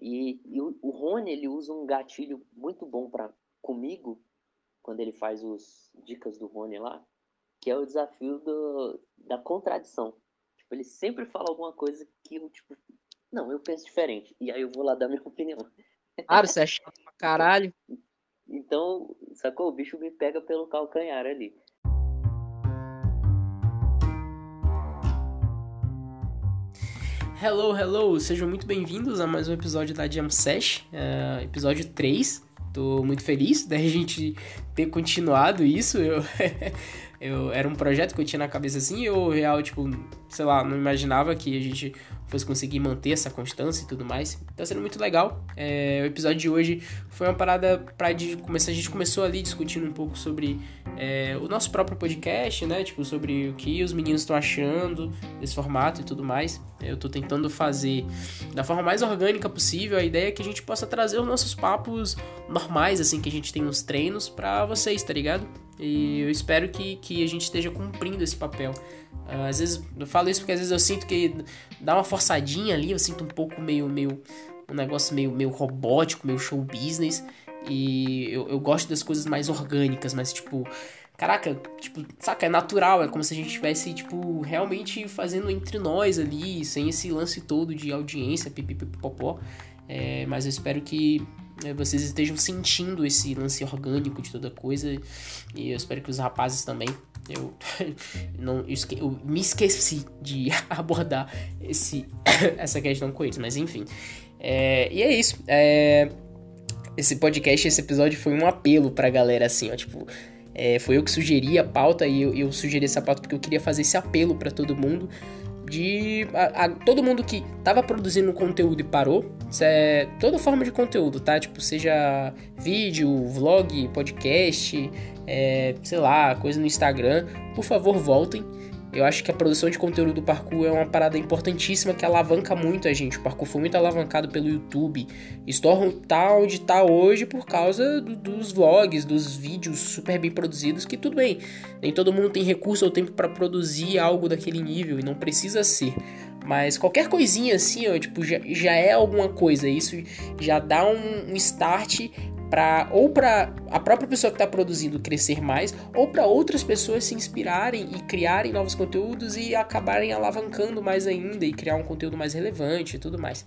E, e o, o Rony, ele usa um gatilho muito bom para comigo, quando ele faz os dicas do Rony lá, que é o desafio do, da contradição. Tipo, ele sempre fala alguma coisa que eu, tipo, não, eu penso diferente. E aí eu vou lá dar minha opinião. Claro, você é chato pra caralho. Então, sacou? O bicho me pega pelo calcanhar ali. Hello, hello! Sejam muito bem-vindos a mais um episódio da Jam Sesh, uh, episódio 3. Tô muito feliz da gente ter continuado isso. Eu, eu, era um projeto que eu tinha na cabeça assim, eu real, tipo, sei lá, não imaginava que a gente fosse conseguir manter essa constância e tudo mais. Tá sendo muito legal. É, o episódio de hoje foi uma parada pra de começar. A gente começou ali discutindo um pouco sobre é, o nosso próprio podcast, né? Tipo, sobre o que os meninos estão achando desse formato e tudo mais. Eu tô tentando fazer da forma mais orgânica possível. A ideia é que a gente possa trazer os nossos papos normais, assim, que a gente tem nos treinos, para vocês, tá ligado? E eu espero que, que a gente esteja cumprindo esse papel. Uh, às vezes, eu falo isso porque às vezes eu sinto que dá uma forçadinha ali, eu sinto um pouco meio, meio um negócio meio, meio robótico, meio show business. E eu, eu gosto das coisas mais orgânicas, mas tipo, caraca, tipo, saca, é natural, é como se a gente estivesse, tipo, realmente fazendo entre nós ali, sem esse lance todo de audiência, pipipipopó. É, mas eu espero que vocês estejam sentindo esse lance orgânico de toda coisa. E eu espero que os rapazes também. Eu, não, eu, esque, eu me esqueci de abordar esse, essa questão com eles, mas enfim. É, e é isso. É, esse podcast, esse episódio foi um apelo pra galera, assim, ó, tipo. É, foi eu que sugeri a pauta e eu, eu sugeri essa pauta porque eu queria fazer esse apelo para todo mundo de a, a, todo mundo que tava produzindo conteúdo e parou, é toda forma de conteúdo, tá? Tipo, seja vídeo, vlog, podcast, é, sei lá, coisa no Instagram, por favor, voltem eu acho que a produção de conteúdo do parkour é uma parada importantíssima que alavanca muito a gente. O parkour foi muito alavancado pelo YouTube. Storm tá onde tá hoje por causa do, dos vlogs, dos vídeos super bem produzidos, que tudo bem. Nem todo mundo tem recurso ou tempo para produzir algo daquele nível e não precisa ser. Mas qualquer coisinha assim, ó, tipo, já, já é alguma coisa. Isso já dá um, um start para ou para a própria pessoa que está produzindo crescer mais, ou para outras pessoas se inspirarem e criarem novos conteúdos e acabarem alavancando mais ainda e criar um conteúdo mais relevante e tudo mais.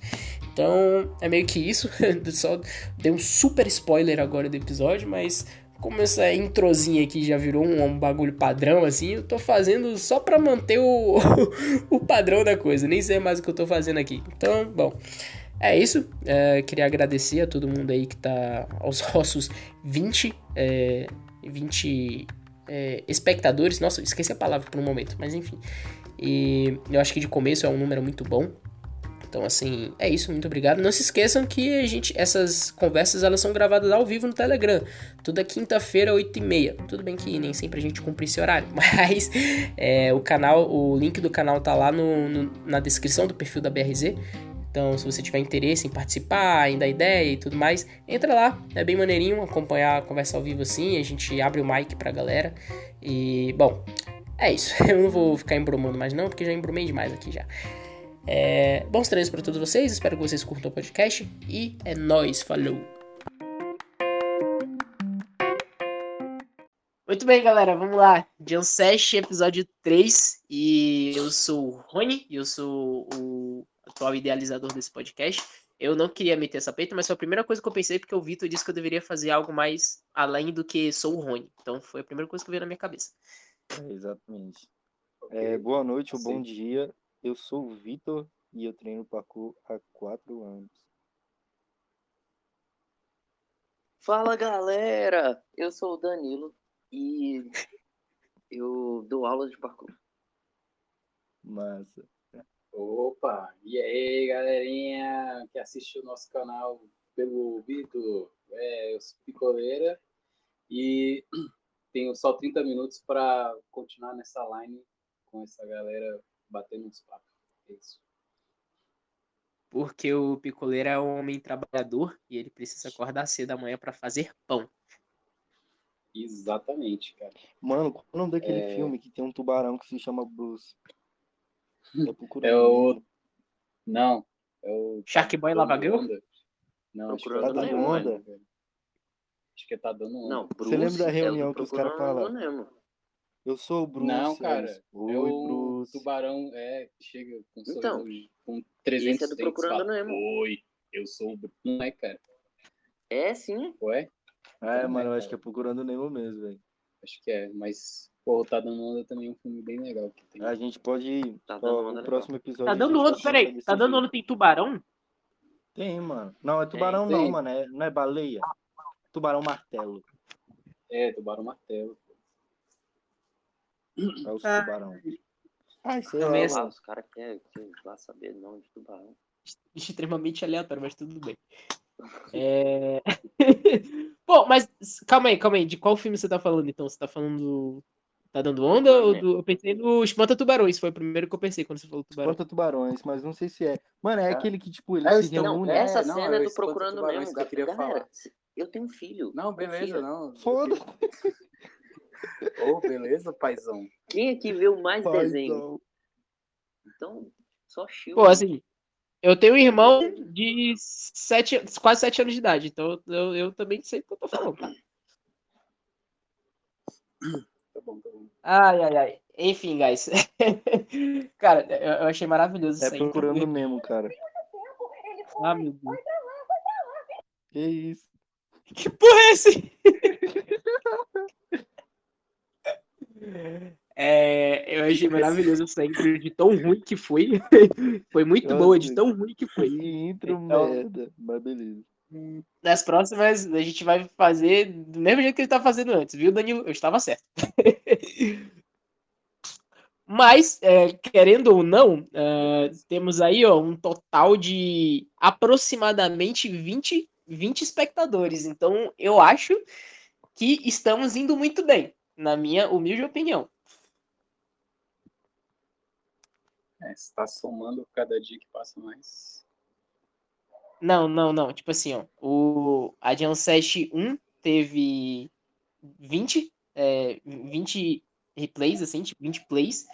Então é meio que isso. Só dei um super spoiler agora do episódio, mas como essa introzinha aqui já virou um, um bagulho padrão assim, eu tô fazendo só para manter o, o padrão da coisa. Nem sei mais o que eu tô fazendo aqui. Então, bom. É isso. É, queria agradecer a todo mundo aí que tá aos nossos 20, é, 20 é, espectadores. Nossa, esqueci a palavra por um momento, mas enfim. E eu acho que de começo é um número muito bom. Então, assim, é isso, muito obrigado. Não se esqueçam que a gente, essas conversas elas são gravadas ao vivo no Telegram. Toda quinta-feira, 8h30. Tudo bem que nem sempre a gente cumpre esse horário, mas é, o canal, o link do canal tá lá no, no, na descrição do perfil da BRZ. Então, se você tiver interesse em participar, ainda ideia e tudo mais, entra lá. É bem maneirinho acompanhar a conversa ao vivo assim. A gente abre o mic pra galera. E, bom, é isso. Eu não vou ficar embromando mais não, porque já embromei demais aqui já. É, bons treinos para todos vocês. Espero que vocês curtam o podcast. E é nóis. Falou! Muito bem, galera, vamos lá. John episódio 3. E eu sou o Rony, e eu sou o atual idealizador desse podcast. Eu não queria meter essa peita, mas foi a primeira coisa que eu pensei, porque o Vitor disse que eu deveria fazer algo mais além do que sou o Rony. Então foi a primeira coisa que veio na minha cabeça. É, exatamente. É, boa noite ou bom dia. Eu sou o Vitor e eu treino parkour há quatro anos. Fala galera, eu sou o Danilo e eu dou aula de parkour. Massa. Opa, e aí galerinha que assiste o nosso canal pelo vídeo, é, eu sou Picoleira e tenho só 30 minutos para continuar nessa line com essa galera batendo uns papos. É isso. Porque o Picoleira é um homem trabalhador e ele precisa acordar cedo da manhã para fazer pão. Exatamente, cara. Mano, qual é o nome daquele é... filme que tem um tubarão que se chama Bruce? É o. Não. É o. Shark Boy Lava Girl? Não, acho que Procurando tá dando Nemo, onda. velho. Acho que tá dando onda. Não, Você Bruce lembra da é reunião que os caras Procurando falaram? Nemo. Eu sou o Bruce. Não, cara. é Oi, o Bruce. tubarão, é, chega com, Então, com 300 esse é do Procurando fala, Nemo. Oi, eu sou o Bruce. Não é, cara? É sim. Ué? É, Não, mano, eu acho que é procurando Nemo mesmo, velho. Acho que é, mas, pô, Tá Dando Onda também é um filme bem legal que tem. A gente pode. Tá ó, dando onda o próximo episódio. Tá dando onda, peraí. Tá dando onda, tem tubarão? Tem, mano. Não, é tubarão Tem, não, tem. mano. É, não é baleia. Tubarão martelo. É, Tubarão Martelo. É os Ah. tubarão. Ai, sei Também lá, é Ah, mano. os caras querem que vá saber não de tubarão. extremamente aleatório, mas tudo bem. É... Pô, mas calma aí, calma aí. De qual filme você tá falando então? Você tá falando do. Tá dando onda? Ou do... Eu pensei no Espanta Tubarões, foi o primeiro que eu pensei quando você falou tubarão. Espanta tubarões, mas não sei se é. Mano, é, É. aquele que, tipo, ele É se Não, reúne. é, essa não, cena é do Espanta Procurando Tubarões Nemo, que eu queria galera. falar. Eu tenho um filho. Não, beleza, confia. não. Foda. Ô, beleza, paizão. Quem aqui viu mais Paizão. desenho? Então, só chill. Pô, assim, eu tenho um irmão de sete, quase sete anos de idade, então eu, eu também sei o que eu tô falando. Tá bom, tá bom. Ai, ai, ai. Enfim, guys. Cara, eu, eu achei maravilhoso É isso aí. procurando Nemo, cara. Ah, meu Deus. Que isso? Que porra é esse? É, eu achei maravilhoso essa intro de tão ruim que foi. Foi muito boa de tão ruim que Que foi. intro Então- merda. Mas beleza. Nas próximas, a gente vai fazer do mesmo jeito que ele tá fazendo antes, viu, Danilo? Eu estava certo. Mas, é, querendo ou não, é, temos aí ó, um total de aproximadamente 20, 20 espectadores. Então, eu acho que estamos indo muito bem, na minha humilde opinião. É, você tá somando cada dia que passa mais. Não, não, não. Tipo assim, ó. O a Jam Sest 1 teve 20, é, 20 replays, assim, tipo, 20 plays.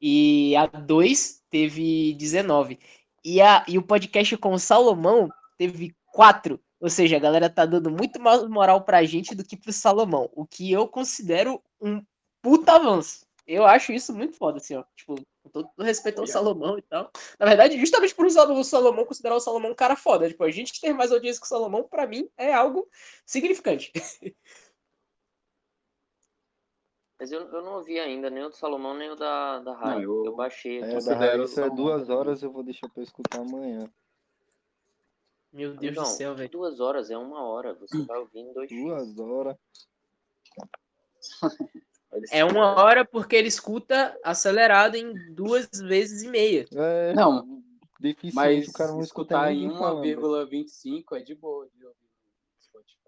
E a 2 teve 19. E, a, e o podcast com o Salomão teve 4. Ou seja, a galera tá dando muito mais moral pra gente do que pro Salomão. O que eu considero um puta avanço. Eu acho isso muito foda, assim, ó. Tipo, todo respeito ao. Salomão e tal. Na verdade, justamente por usar o Salomão, considerar o Salomão um cara foda. Tipo, a gente ter mais audiência que o Salomão, pra mim, é algo significante. Mas eu, eu não ouvi ainda nem o do Salomão, nem o da, da Rai. eu- eu... baixei É, da considero Raíssa é duas horas, eu vou deixar pra escutar amanhã. Meu Deus Não, do céu, velho. duas horas, é uma hora. Você vai ouvir em dois Duas horas. É uma hora porque ele escuta acelerado em duas vezes e meia. É, Não, deficiente, Mas o cara não escuta escutar em ninguém falando. 1,25 é de boa de ouvir no Spotify.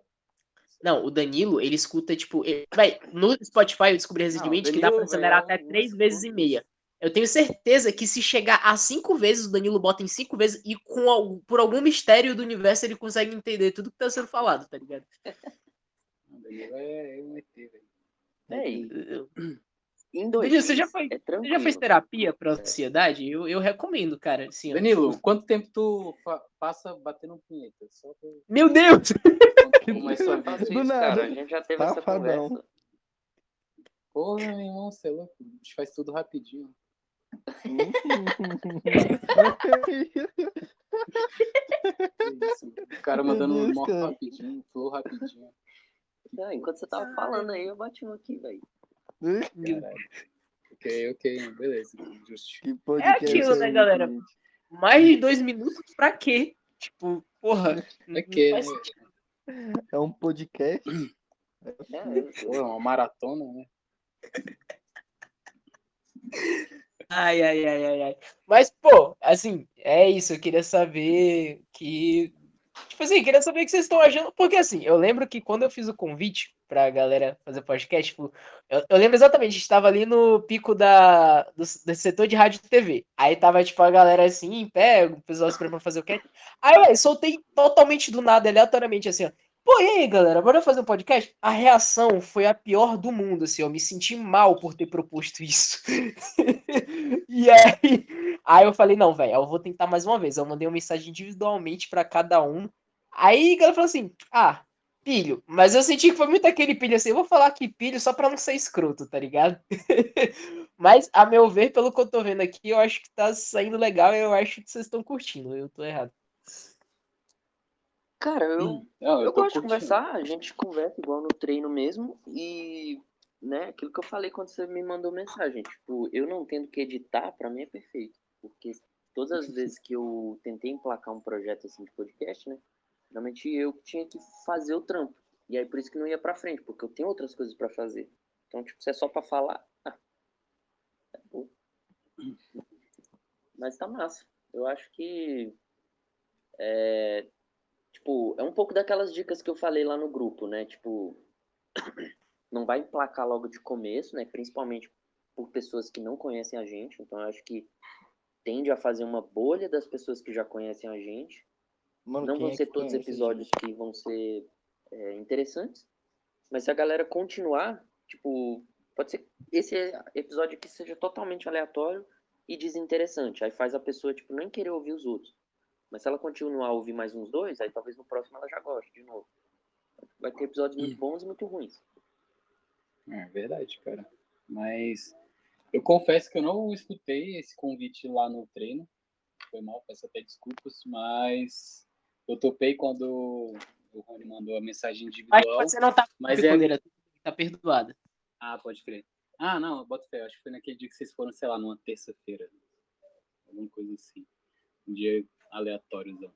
Não, o Danilo, ele escuta, tipo. ele- Véi, no Spotify eu descobri recentemente Não, que dá pra Danilo, acelerar véi, é até três vezes e meia. Eu tenho certeza que se chegar a cinco vezes, o Danilo bota em cinco vezes e com por algum mistério do universo ele consegue entender tudo que tá sendo falado, tá ligado? O Danilo é um ET, velho. É, e- Eu- em dois Danilo, você já foi- é Você já fez terapia pra ansiedade? Eu, eu recomendo, cara. Assim. Danilo, quanto tempo tu fa- passa batendo punheta? Só pra Meu Deus! é Eu faço vida. Do isso, cara. A gente já teve essa Safadão. conversa. Porra, meu irmão, você é louco. A gente faz tudo rapidinho. Que isso, O cara mandando um morto cara. rapidinho, flow rapidinho. Enquanto você tava falando aí, eu bati um aqui, velho. Ok, ok, beleza. Que podcast aquilo, né, aí, galera? Mais de dois minutos pra quê? Tipo, porra. É que, faz né? É um podcast? É, Pô, é uma maratona, né? Ai, ai, ai, ai, ai. Mas, pô, assim, é isso. Eu queria saber que. Tipo assim, queria saber o que vocês estão achando. Porque, assim, eu lembro que quando eu fiz o convite pra galera fazer podcast, tipo, eu, eu lembro exatamente, a gente tava ali no pico da, do, do setor de rádio e TV. Aí tava, tipo, a galera assim, em pé, o pessoal esperando pra fazer o cast. Aí, ué, soltei totalmente do nada, aleatoriamente, assim, ó. Pô, e aí, galera, bora fazer um podcast? A reação foi a pior do mundo, assim, eu me senti mal por ter proposto isso. e aí, aí eu falei, não, velho, eu vou tentar mais uma vez. Eu mandei uma mensagem individualmente pra cada um Aí ela falou assim: ah, pilho. Mas eu senti que foi muito aquele pilho assim. Eu vou falar que pilho só pra não ser escroto, tá ligado? Mas, a meu ver, pelo que eu tô vendo aqui, eu acho que tá saindo legal e eu acho que vocês estão curtindo. Eu tô errado. Cara, eu, Hum, Não, eu, tô gosto de curtindo. conversar, a gente conversa igual no treino mesmo e, né, aquilo que eu falei quando você me mandou mensagem, tipo, eu não tendo que editar, pra mim é perfeito, porque todas as vezes que eu tentei emplacar um projeto assim de podcast, né, realmente eu tinha que fazer o trampo, e aí por isso que não ia pra frente, porque eu tenho outras coisas pra fazer. Então, tipo, se é só pra falar, ah, é bom. Mas tá massa. Eu acho que é, tipo, é um pouco daquelas dicas que eu falei lá no grupo, né? Tipo, não vai emplacar logo de começo, né? Principalmente por pessoas que não conhecem a gente. Então, eu acho que tende a fazer uma bolha das pessoas que já conhecem a gente. Mano, Não vão é ser que todos episódios gente? que vão ser é, interessantes. Mas se a galera continuar, tipo, pode ser que esse episódio aqui seja totalmente aleatório e desinteressante. Aí faz a pessoa, tipo, nem querer ouvir os outros. Mas se ela continuar a ouvir mais uns dois, aí talvez no próximo ela já goste de novo. Vai ter episódios muito bons e muito ruins. É verdade, cara. Mas eu confesso que eu não escutei esse convite lá no treino. Foi mal, peço até desculpas, mas eu topei quando o Rony mandou a mensagem Mas individual. você não tá Mas é- tá perdoada. Ah, pode crer. Ah, não, bota fé. Acho que foi naquele dia que vocês foram, sei lá, numa terça-feira. Alguma coisa assim. Um dia aleatóriozão.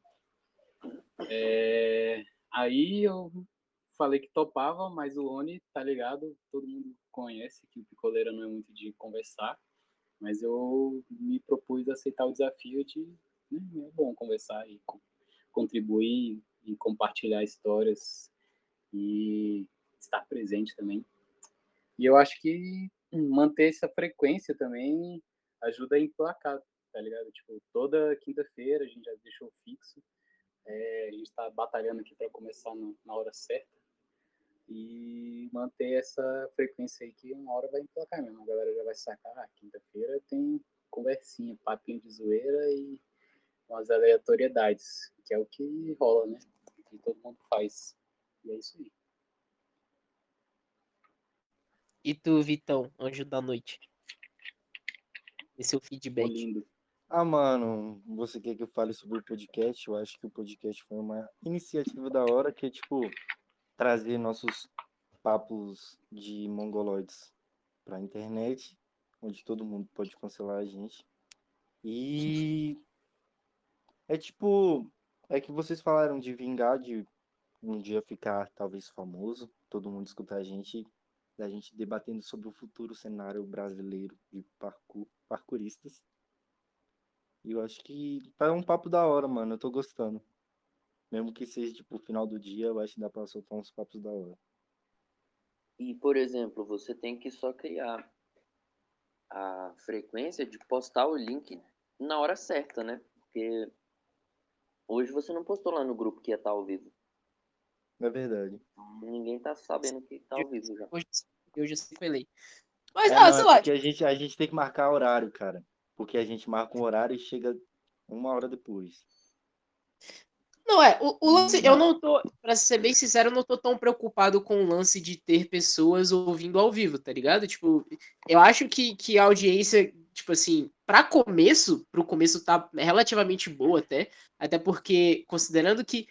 É, Aí eu falei que topava, mas o Rony, tá ligado? Todo mundo conhece que o Picoleira não é muito de conversar. Mas eu me propus a aceitar o desafio de. Né, é bom conversar e co- contribuir e compartilhar histórias e estar presente também. E eu acho que manter essa frequência também ajuda a emplacar, tá ligado? Tipo, toda quinta-feira a gente já deixou fixo. É, a gente tá batalhando aqui para começar no- na hora certa. E manter essa frequência aí que uma hora vai emplacar mesmo. A galera já vai sacar, ah, quinta-feira tem conversinha, papinho de zoeira e umas aleatoriedades, que é o que rola, né? Que todo mundo faz. E é isso aí. E tu, Vitão, anjo da noite? Esse é o Tô feedback. lindo. Ah, mano, você quer que eu fale sobre o podcast? Eu acho que o podcast foi uma iniciativa da hora que é, tipo, trazer nossos papos de mongoloides pra internet, onde todo mundo pode cancelar a gente. E é tipo, é que vocês falaram de vingar, de um dia ficar talvez famoso, todo mundo escutar a gente, da gente debatendo sobre o futuro cenário brasileiro de parkour, parkouristas. E eu acho que tá um papo da hora, mano. Eu tô gostando. Mesmo que seja, tipo, final do dia, eu acho que dá pra soltar uns papos da hora. E, por exemplo, você tem que só criar a frequência de postar o link na hora certa, né? Porque hoje você não postou lá no grupo que ia estar ao vivo. É verdade. Ninguém tá sabendo que tá ao vivo já. Hoje, hoje eu sempre falei. Mas, É, ah, não, sei é lá. a gente, a gente tem que marcar horário, cara. Porque a gente marca um horário e chega uma hora depois. Não, é, o, o lance, eu não tô, pra ser bem sincero, eu não tô tão preocupado com o lance de ter pessoas ouvindo ao vivo, tá ligado? Tipo, eu acho que, que a audiência, tipo assim, pra começo, pro começo tá relativamente boa até, até porque, considerando que,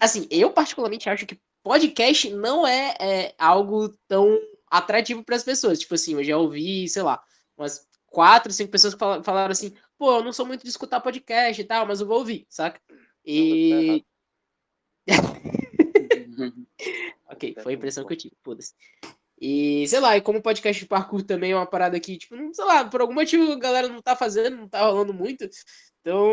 assim, eu particularmente acho que podcast não é, é algo tão atrativo para as pessoas. Tipo assim, eu já ouvi, sei lá, umas quatro, cinco pessoas que fala- falaram assim, pô, eu não sou muito de escutar podcast e tal, mas eu vou ouvir, saca? E. Ok, foi a impressão que eu tive, foda-se. E, sei lá, e como podcast de parkour também é uma parada que, tipo, não, sei lá, por algum motivo a galera não tá fazendo, não tá rolando muito. Então,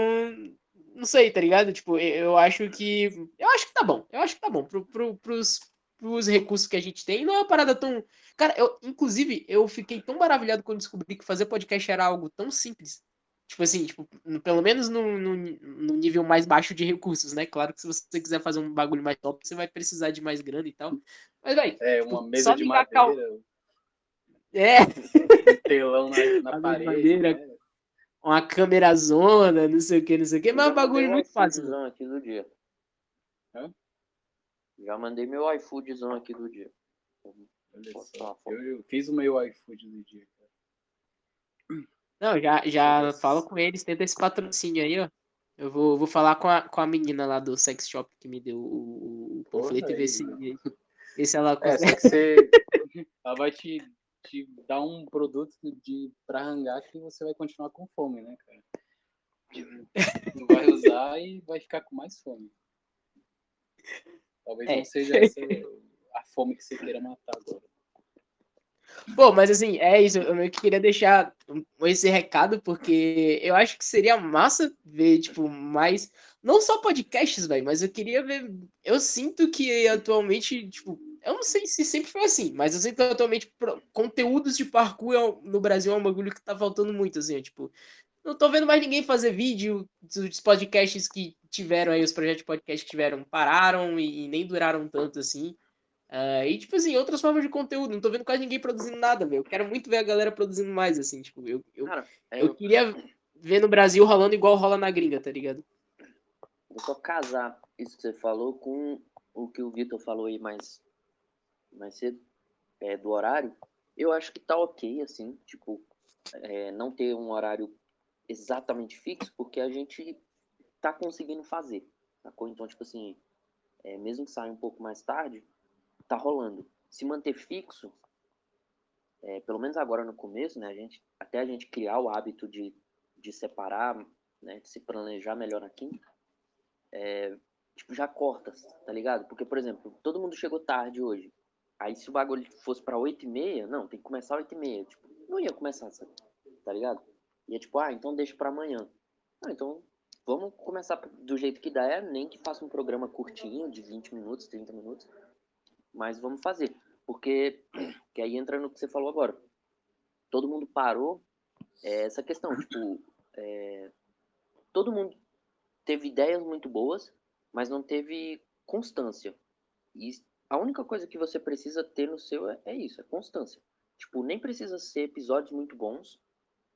não sei, tá ligado? Tipo, eu, eu acho que. Eu acho que tá bom. Eu acho que tá bom. Pro, pro, pros, pros recursos que a gente tem, não é uma parada tão. Cara, eu, inclusive, eu fiquei tão maravilhado quando descobri que fazer podcast era algo tão simples. Tipo assim, tipo, no- pelo menos no, no, no nível mais baixo de recursos, né? Claro que se você quiser fazer um bagulho mais top, você vai precisar de mais grana e tal. Mas, vai. É, uma mesa só de ligar a cal- madeira, É, um telão na, na parede. madeira. né? uma câmera zona, não sei o que, não sei o que, mas é um bagulho muito já fácil. aqui do dia. Hã? Já mandei meu iFoodzão aqui do dia. Fome? Eu, eu fiz o meu iFood do dia, cara. Não, já, já falo com eles, tenta esse patrocínio aí, ó. Eu vou, vou falar com a, com a menina lá do sex shop que me deu o, o Porra, panfleto e ver aí, se, mano. ver se ela É, consegue. que você. Ela vai te, te dar um produto de, pra rangar que você vai continuar com fome, né, cara? Não vai usar e vai ficar com mais fome. Talvez É. não seja essa a fome que você queira matar agora. Pô, mas assim, é isso. Eu meio que queria deixar esse recado, porque eu acho que seria massa ver, tipo, mais. Não só podcasts, velho, mas eu queria ver. Eu sinto que atualmente, tipo, eu não sei se sempre foi assim, mas eu sinto que atualmente conteúdos de parkour é no Brasil é um bagulho que tá faltando muito, assim, ó, tipo. Não tô vendo mais ninguém fazer vídeo dos podcasts que tiveram aí, os projetos de podcast que tiveram, pararam e, e nem duraram tanto assim. Ah, e, tipo assim, outras formas de conteúdo. Não tô vendo quase ninguém produzindo nada, velho. Eu quero muito ver a galera produzindo mais, assim. Tipo, eu, eu, Cara, é, eu queria ver no Brasil rolando igual rola na gringa, tá ligado? Vou só casar isso que você falou com o que o Vitor falou aí mais, mais cedo, é, do horário. Eu acho que tá ok, assim, tipo, é, não ter um horário exatamente fixo, porque a gente tá conseguindo fazer, sacou? Então, tipo assim, é, mesmo que saia um pouco mais tarde, tá rolando. Se manter fixo, é, pelo menos agora no começo, né, a gente, até a gente criar o hábito de, de separar, né, de se planejar melhor aqui, é, tipo, já corta, tá ligado? Porque, por exemplo, todo mundo chegou tarde hoje. Aí se o bagulho fosse pra 8 e meia, não, tem que começar 8 e meia. Tipo, não ia começar, tá ligado? Ia tipo, ah, então deixa pra amanhã. Ah, então vamos começar do jeito que dá, é, nem que faça um programa curtinho, de 20 minutos, 30 minutos, mas vamos fazer. Porque, que aí entra no que você falou agora. Todo mundo parou, é, essa questão, tipo, é, todo mundo teve ideias muito boas, mas não teve constância. E a única coisa que você precisa ter no seu é, é isso, é constância. Tipo, nem precisa ser episódios muito bons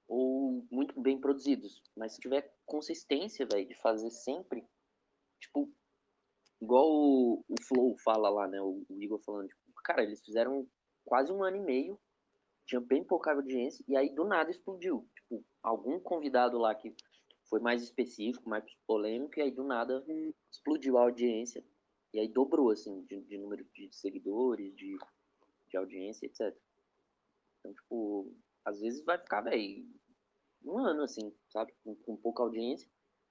ou muito bem produzidos, mas se tiver consistência, velho, de fazer sempre, tipo, igual o, o Flow fala lá, né, o, o Igor falando, tipo, cara, eles fizeram quase um ano e meio, tinha bem pouca audiência, e aí do nada explodiu. Tipo, algum convidado lá que foi mais específico, mais polêmico, e aí do nada explodiu a audiência. E aí dobrou, assim, de, de número de seguidores, de, de audiência, etc. Então, tipo, às vezes vai ficar, velho, um ano, assim, sabe? Com, com pouca audiência.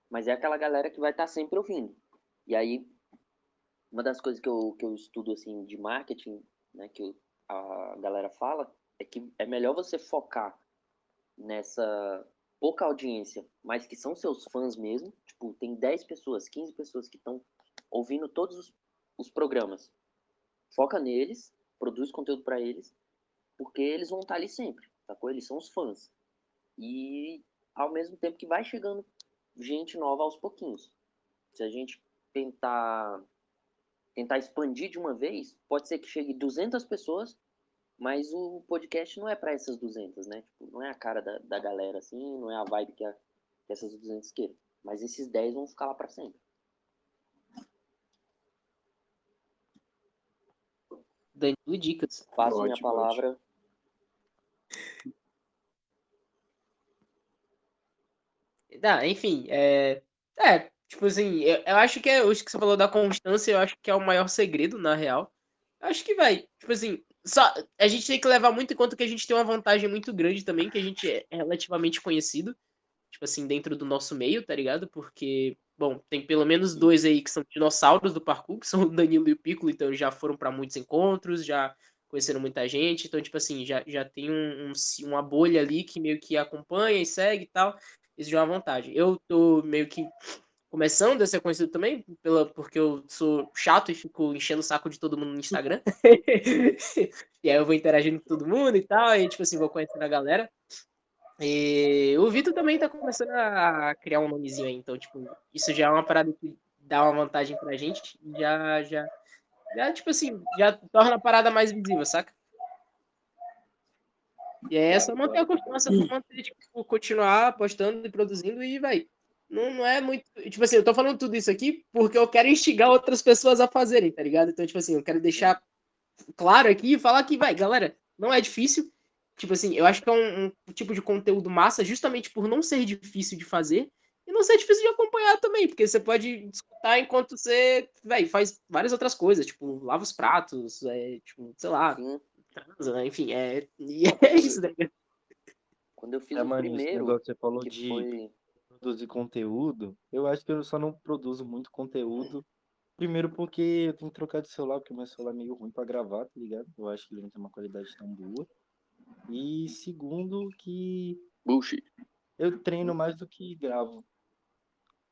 Mas é aquela galera que vai estar sempre ouvindo. E aí, uma das coisas que eu, que eu estudo, assim, de marketing, né, que a galera fala, é que é melhor você focar nessa pouca audiência, mas que são seus fãs mesmo. Tipo, tem 10 pessoas, 15 pessoas que estão ouvindo todos os, os programas. Foca neles, produz conteúdo para eles, porque eles vão estar ali sempre, sacou? Eles são os fãs. E ao mesmo tempo que vai chegando gente nova aos pouquinhos. Se a gente tentar tentar expandir de uma vez, pode ser que chegue 200 pessoas, mas o podcast não é para essas 200, né? Tipo, não é a cara da, da galera assim, não é a vibe que, a, que essas 200 queiram. Mas esses 10 vão ficar lá para sempre. Danilo Dicas. Passo minha Ótimo, palavra. Tá, enfim, é. É, tipo assim, eu, eu acho que é. Hoje que você falou da constância, eu acho que é o maior segredo, na real. Eu acho que vai. Tipo assim, só, a gente tem que levar muito em conta que a gente tem uma vantagem muito grande também, que a gente é relativamente conhecido. Tipo assim, dentro do nosso meio, tá ligado? Porque, bom, tem pelo menos dois aí que são dinossauros do parkour, que são o Danilo e o Piccolo, então já foram pra muitos encontros, já conheceram muita gente. Então, tipo assim, já, já tem um, um- uma bolha ali que meio que acompanha e segue e tal. Isso já é uma vantagem. Eu tô meio que começando a ser conhecido também, pela, porque eu sou chato e fico enchendo o saco de todo mundo no Instagram. e aí eu vou interagindo com todo mundo e tal, e tipo assim, vou conhecendo a galera. E o Vitor também tá começando a criar um nomezinho aí, então, tipo, isso já é uma parada que dá uma vantagem pra gente, já, já, já, tipo assim, já torna a parada mais visível, saca? E é só manter a constância, manter, tipo, continuar postando e produzindo e vai. não, não é muito. Tipo assim, eu tô falando tudo isso aqui porque eu quero instigar outras pessoas a fazerem, tá ligado? Então, tipo assim, eu quero deixar claro aqui e falar que, vai, galera, não é difícil. Tipo assim, eu acho que é um, um, tipo de conteúdo massa justamente por não ser difícil de fazer não ser difícil de acompanhar também, porque você pode escutar enquanto você, véio, faz várias outras coisas, tipo, lava os pratos, é, tipo, sei lá, transa, né? enfim, é, e é isso, né? Quando eu fiz é, o mano, primeiro, você falou de foi... produzir conteúdo, eu acho que eu só não produzo muito conteúdo Primeiro porque eu tenho que trocar de celular, porque meu celular é meio ruim para gravar, tá ligado? Eu acho que ele não tem uma qualidade tão boa. E segundo que. Bullshit. Eu treino mais do que gravo.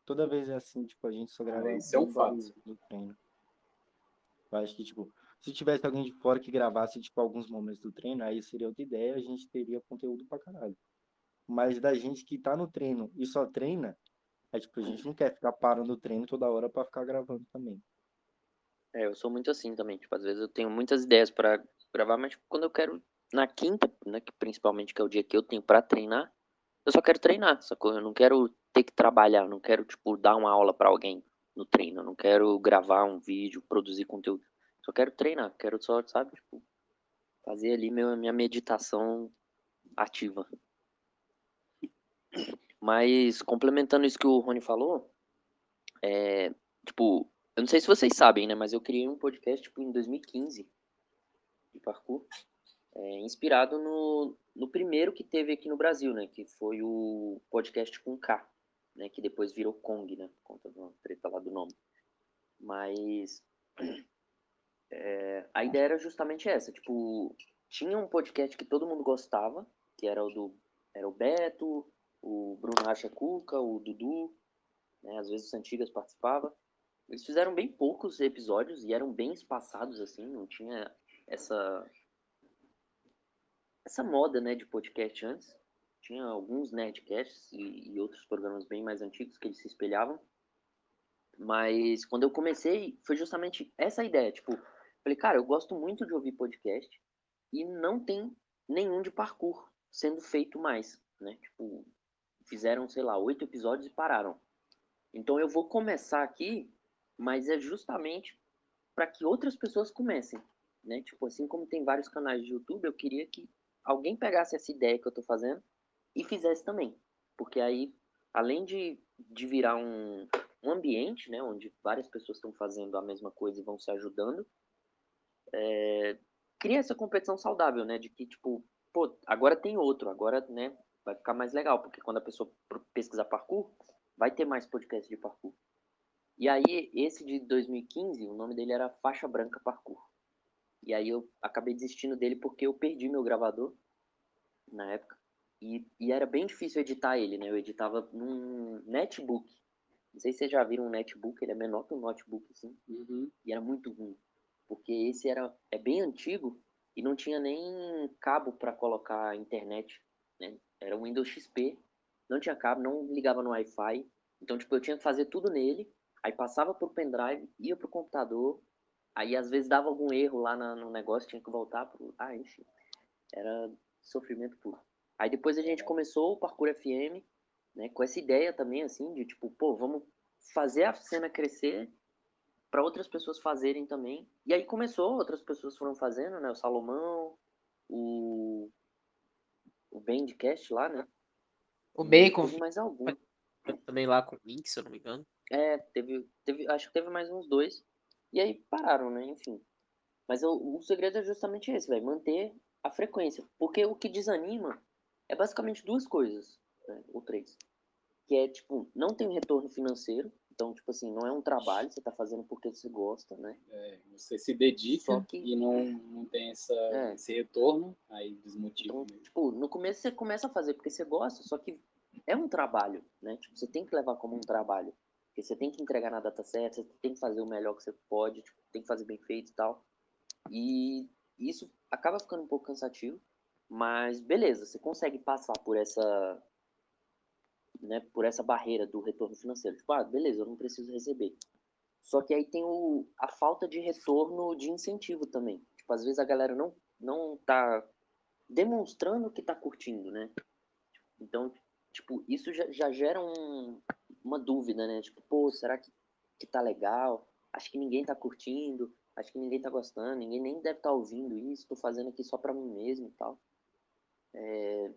Toda vez é assim, tipo, a gente só grava. Ah, isso é um fato. Do treino. Eu acho que, tipo, se tivesse alguém de fora que gravasse, tipo, alguns momentos do treino, aí seria outra ideia, a gente teria conteúdo pra caralho. Mas da gente que tá no treino e só treina, é tipo, a gente não quer ficar parando o treino toda hora para ficar gravando também. É, eu sou muito assim também. Tipo, às vezes eu tenho muitas ideias para gravar, mas tipo, quando eu quero, na quinta, né, que principalmente que é o dia que eu tenho para treinar, eu só quero treinar, sacou? Eu não quero ter que trabalhar, não quero, tipo, dar uma aula para alguém no treino, eu não quero gravar um vídeo, produzir conteúdo. Só quero treinar, quero só, sabe, tipo, fazer ali meu, minha meditação ativa. Mas, complementando isso que o Rony falou, é, tipo, eu não sei se vocês sabem, né, mas eu criei um podcast, tipo, em 2015, de parkour, é, inspirado no, no primeiro que teve aqui no Brasil, né, que foi o podcast com K, né, que depois virou Kong, né, por conta de uma treta lá do nome. Mas é, a ideia era justamente essa, tipo, tinha um podcast que todo mundo gostava, que era o do era o Beto, o Bruno Racha Cuca, o Dudu, né, às vezes o Santigas participava. Eles fizeram bem poucos episódios e eram bem espaçados, assim, não tinha essa essa moda, né, de podcast antes. Tinha alguns Nerdcasts e, e outros programas bem mais antigos que eles se espelhavam. Mas quando eu comecei, foi justamente essa ideia, tipo, falei, cara, eu gosto muito de ouvir podcast e não tem nenhum de parkour sendo feito mais, né? Tipo, fizeram, sei lá, oito episódios e pararam. Então eu vou começar aqui, mas é justamente para que outras pessoas comecem, né? Tipo, assim como tem vários canais de YouTube, eu queria que alguém pegasse essa ideia que eu tô fazendo e fizesse também. Porque aí, além de, de virar um, um ambiente, né, onde várias pessoas estão fazendo a mesma coisa e vão se ajudando, é, cria essa competição saudável, né? De que, tipo, pô, agora tem outro, agora, né, vai ficar mais legal, porque quando a pessoa pesquisar parkour, vai ter mais podcast de parkour. E aí, esse de 2015, o nome dele era Faixa Branca Parkour. E aí eu acabei desistindo dele porque eu perdi meu gravador na época. E, e era bem difícil editar ele, né? Eu editava num netbook. Não sei se vocês já viram um netbook, ele é menor que um notebook, assim. Uhum. E era muito ruim. Porque esse era é bem antigo e não tinha nem cabo para colocar internet, né? Era um Windows XP, não tinha cabo, não ligava no Wi-Fi. Então, tipo, eu tinha que fazer tudo nele, aí passava pro pendrive, ia pro computador, aí às vezes dava algum erro lá no negócio, tinha que voltar pro... Ah, enfim, era sofrimento puro. Aí depois a gente começou o Parkour FM, né, com essa ideia também, assim, de tipo, pô, vamos fazer a cena crescer para outras pessoas fazerem também. E aí começou, outras pessoas foram fazendo, né, o Salomão, o o Bandcast lá, né? O Bacon. Teve mais algum. Também lá com o Link, se eu não me engano. É, teve, teve, acho que teve mais uns dois. E aí pararam, né? Enfim. Mas o, o segredo é justamente esse, vai manter a frequência. Porque o que desanima é basicamente duas coisas, né? ou três. Que é, tipo, não tem retorno financeiro. Então, tipo assim, não é um trabalho, você tá fazendo porque você gosta, né? É, você se dedica que... e não, não tem essa, é. esse retorno, aí desmotiva. Então, tipo, no começo você começa a fazer porque você gosta, só que é um trabalho, né? Tipo, você tem que levar como um trabalho. Porque você tem que entregar na data certa, você tem que fazer o melhor que você pode, tipo, tem que fazer bem feito e tal. E isso acaba ficando um pouco cansativo, mas beleza, você consegue passar por essa né, por essa barreira do retorno financeiro. Tipo, ah, beleza, eu não preciso receber. Só que aí tem o, a falta de retorno de incentivo também. Tipo, às vezes a galera não, não tá demonstrando que tá curtindo, né? Então, tipo, isso já, já gera um, uma dúvida, né? Tipo, pô, será que, que tá legal? Acho que ninguém tá curtindo, acho que ninguém tá gostando, ninguém nem deve estar tá ouvindo isso, tô fazendo aqui só pra mim mesmo e tal. É...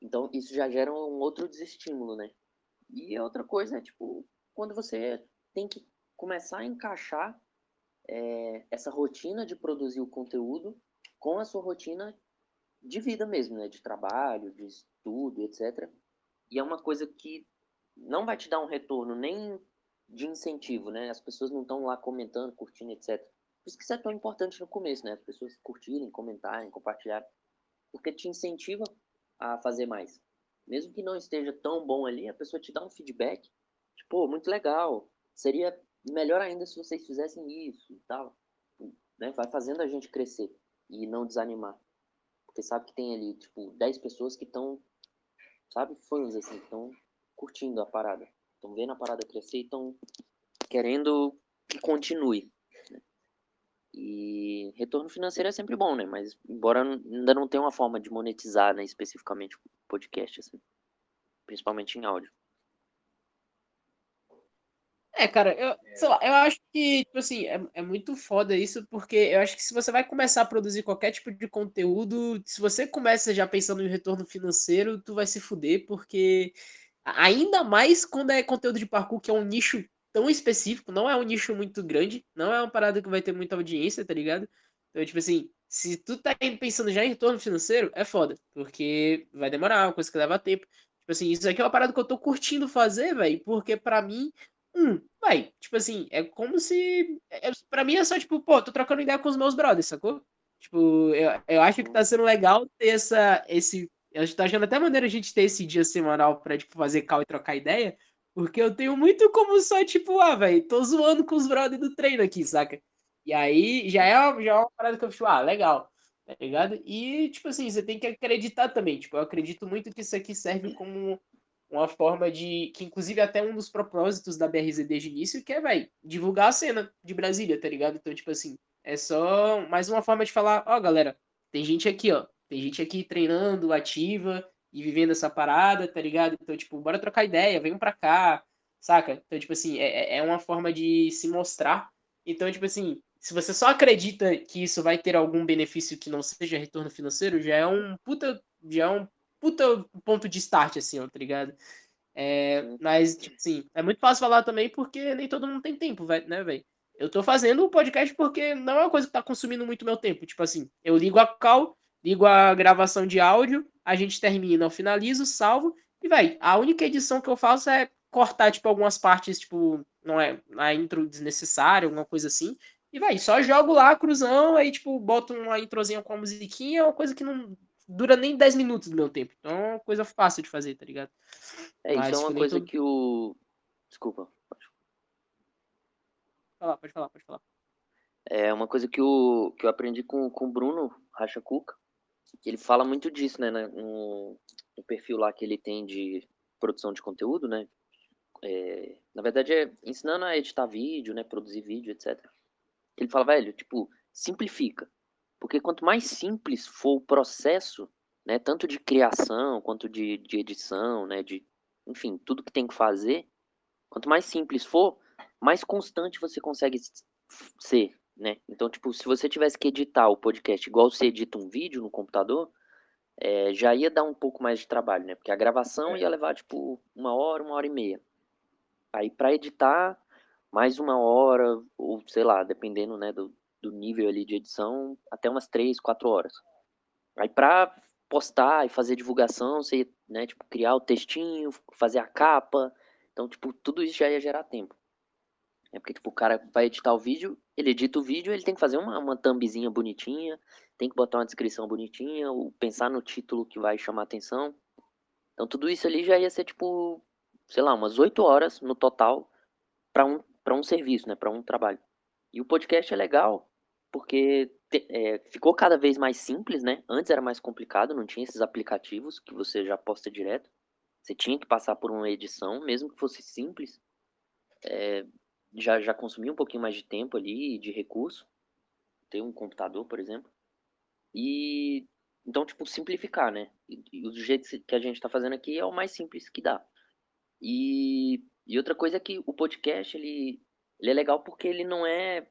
Então, isso já gera um outro desestímulo, né? E outra coisa é, tipo, quando você tem que começar a encaixar é, essa rotina de produzir o conteúdo com a sua rotina de vida mesmo, né? De trabalho, de estudo, etc. E é uma coisa que não vai te dar um retorno nem de incentivo, né? As pessoas não estão lá comentando, curtindo, etc. Por isso que isso é tão importante no começo, né? As pessoas curtirem, comentarem, compartilharem. Porque te incentiva a fazer mais. Mesmo que não esteja tão bom ali, a pessoa te dá um feedback. Tipo, muito legal. Seria melhor ainda se vocês fizessem isso e tal. Né? Vai fazendo a gente crescer e não desanimar. Porque sabe que tem ali, tipo, 10 pessoas que estão, sabe, fãs, assim, estão curtindo a parada. Estão vendo a parada crescer e estão querendo que continue. Né? E retorno financeiro é sempre bom, né? Mas embora ainda não tenha uma forma de monetizar, né, especificamente o podcast, assim. Principalmente em áudio. É, cara, eu, sei lá, eu acho que, tipo assim, é, é muito foda isso, porque eu acho que se você vai começar a produzir qualquer tipo de conteúdo, se você começa já pensando em retorno financeiro, tu vai se fuder, porque ainda mais quando é conteúdo de parkour, que é um nicho tão específico, não é um nicho muito grande, não é uma parada que vai ter muita audiência, tá ligado? Então, tipo assim, se tu tá pensando já em retorno financeiro, é foda, porque vai demorar, é uma coisa que leva tempo. Tipo assim, isso aqui é uma parada que eu tô curtindo fazer, velho, porque para mim Hum, vai. Tipo assim, é como se. É, pra mim é só, tipo, pô, tô trocando ideia com os meus brothers, sacou? Tipo, eu, eu acho que tá sendo legal ter essa. Esse, eu tô achando até maneira a gente ter esse dia semanal pra, tipo, fazer cal e trocar ideia. Porque eu tenho muito como só, tipo, ah, velho, tô zoando com os brothers do treino aqui, saca? E aí já é, já é uma parada que eu fico, ah, legal, tá ligado? E, tipo assim, você tem que acreditar também. Tipo, eu acredito muito que isso aqui serve como uma forma de. Que inclusive até um dos propósitos da BRZ desde o início, que é, vai divulgar a cena de Brasília, tá ligado? Então, tipo assim, é só mais uma forma de falar, ó, oh, galera, tem gente aqui, ó. Tem gente aqui treinando, ativa e vivendo essa parada, tá ligado? Então, tipo, bora trocar ideia, venham pra cá, saca? Então, tipo assim, é, é uma forma de se mostrar. Então, tipo assim, se você só acredita que isso vai ter algum benefício que não seja retorno financeiro, já é um puta, já é um puta ponto de start, assim, ó, tá ligado? É, mas, tipo assim, é muito fácil falar também porque nem todo mundo tem tempo, né, velho? Eu tô fazendo o podcast porque não é uma coisa que tá consumindo muito meu tempo. Tipo assim, eu ligo a call, ligo a gravação de áudio, a gente termina, eu finalizo, salvo, e, vai. a única edição que eu faço é cortar, tipo, algumas partes, tipo, não é, a intro desnecessária, alguma coisa assim, e, vai. só jogo lá, cruzão, aí, tipo, boto uma introzinha com a musiquinha, é uma coisa que não dura nem 10 minutos do meu tempo. Então é uma coisa fácil de fazer, tá ligado? É, Mas, isso é uma coisa todo... que o. Desculpa. Pode falar, pode falar, pode falar. É uma coisa que, o, que eu aprendi com, com o Bruno Racha Cuca, que ele fala muito disso, né, no, no perfil lá que ele tem de produção de conteúdo, né, é, na verdade é ensinando a editar vídeo, né, produzir vídeo, etc. Ele fala, velho, tipo, simplifica. Porque quanto mais simples for o processo, né, tanto de criação quanto de, de edição, né, de, enfim, tudo que tem que fazer, quanto mais simples for, mais constante você consegue ser, né? Então, tipo, se você tivesse que editar o podcast igual você edita um vídeo no computador, é, já ia dar um pouco mais de trabalho, né? Porque a gravação ia levar, tipo, uma hora, uma hora e meia. Aí, para editar, mais uma hora, ou sei lá, dependendo, né, do, do nível ali de edição até umas 3, 4 horas. Aí para postar e fazer divulgação, você, né, tipo, criar o textinho, fazer a capa. Então, tipo, tudo isso já ia gerar tempo. É porque, tipo, o cara vai editar o vídeo, ele edita o vídeo, ele tem que fazer uma, uma thumbzinha bonitinha, tem que botar uma descrição bonitinha, ou pensar no título que vai chamar atenção. Então, tudo isso ali já ia ser, tipo, sei lá, umas 8 horas no total para um, pra um serviço, né, para um trabalho. E o podcast é legal, porque é, ficou cada vez mais simples, né? Antes era mais complicado, não tinha esses aplicativos que você já posta direto. Você tinha que passar por uma edição, mesmo que fosse simples. É, já, já consumia um pouquinho mais de tempo ali, de recurso. Ter um computador, por exemplo. E então, tipo, simplificar, né? E, e o jeito que a gente está fazendo aqui é o mais simples que dá. E, e outra coisa é que o podcast, ele, ele é legal porque ele não é,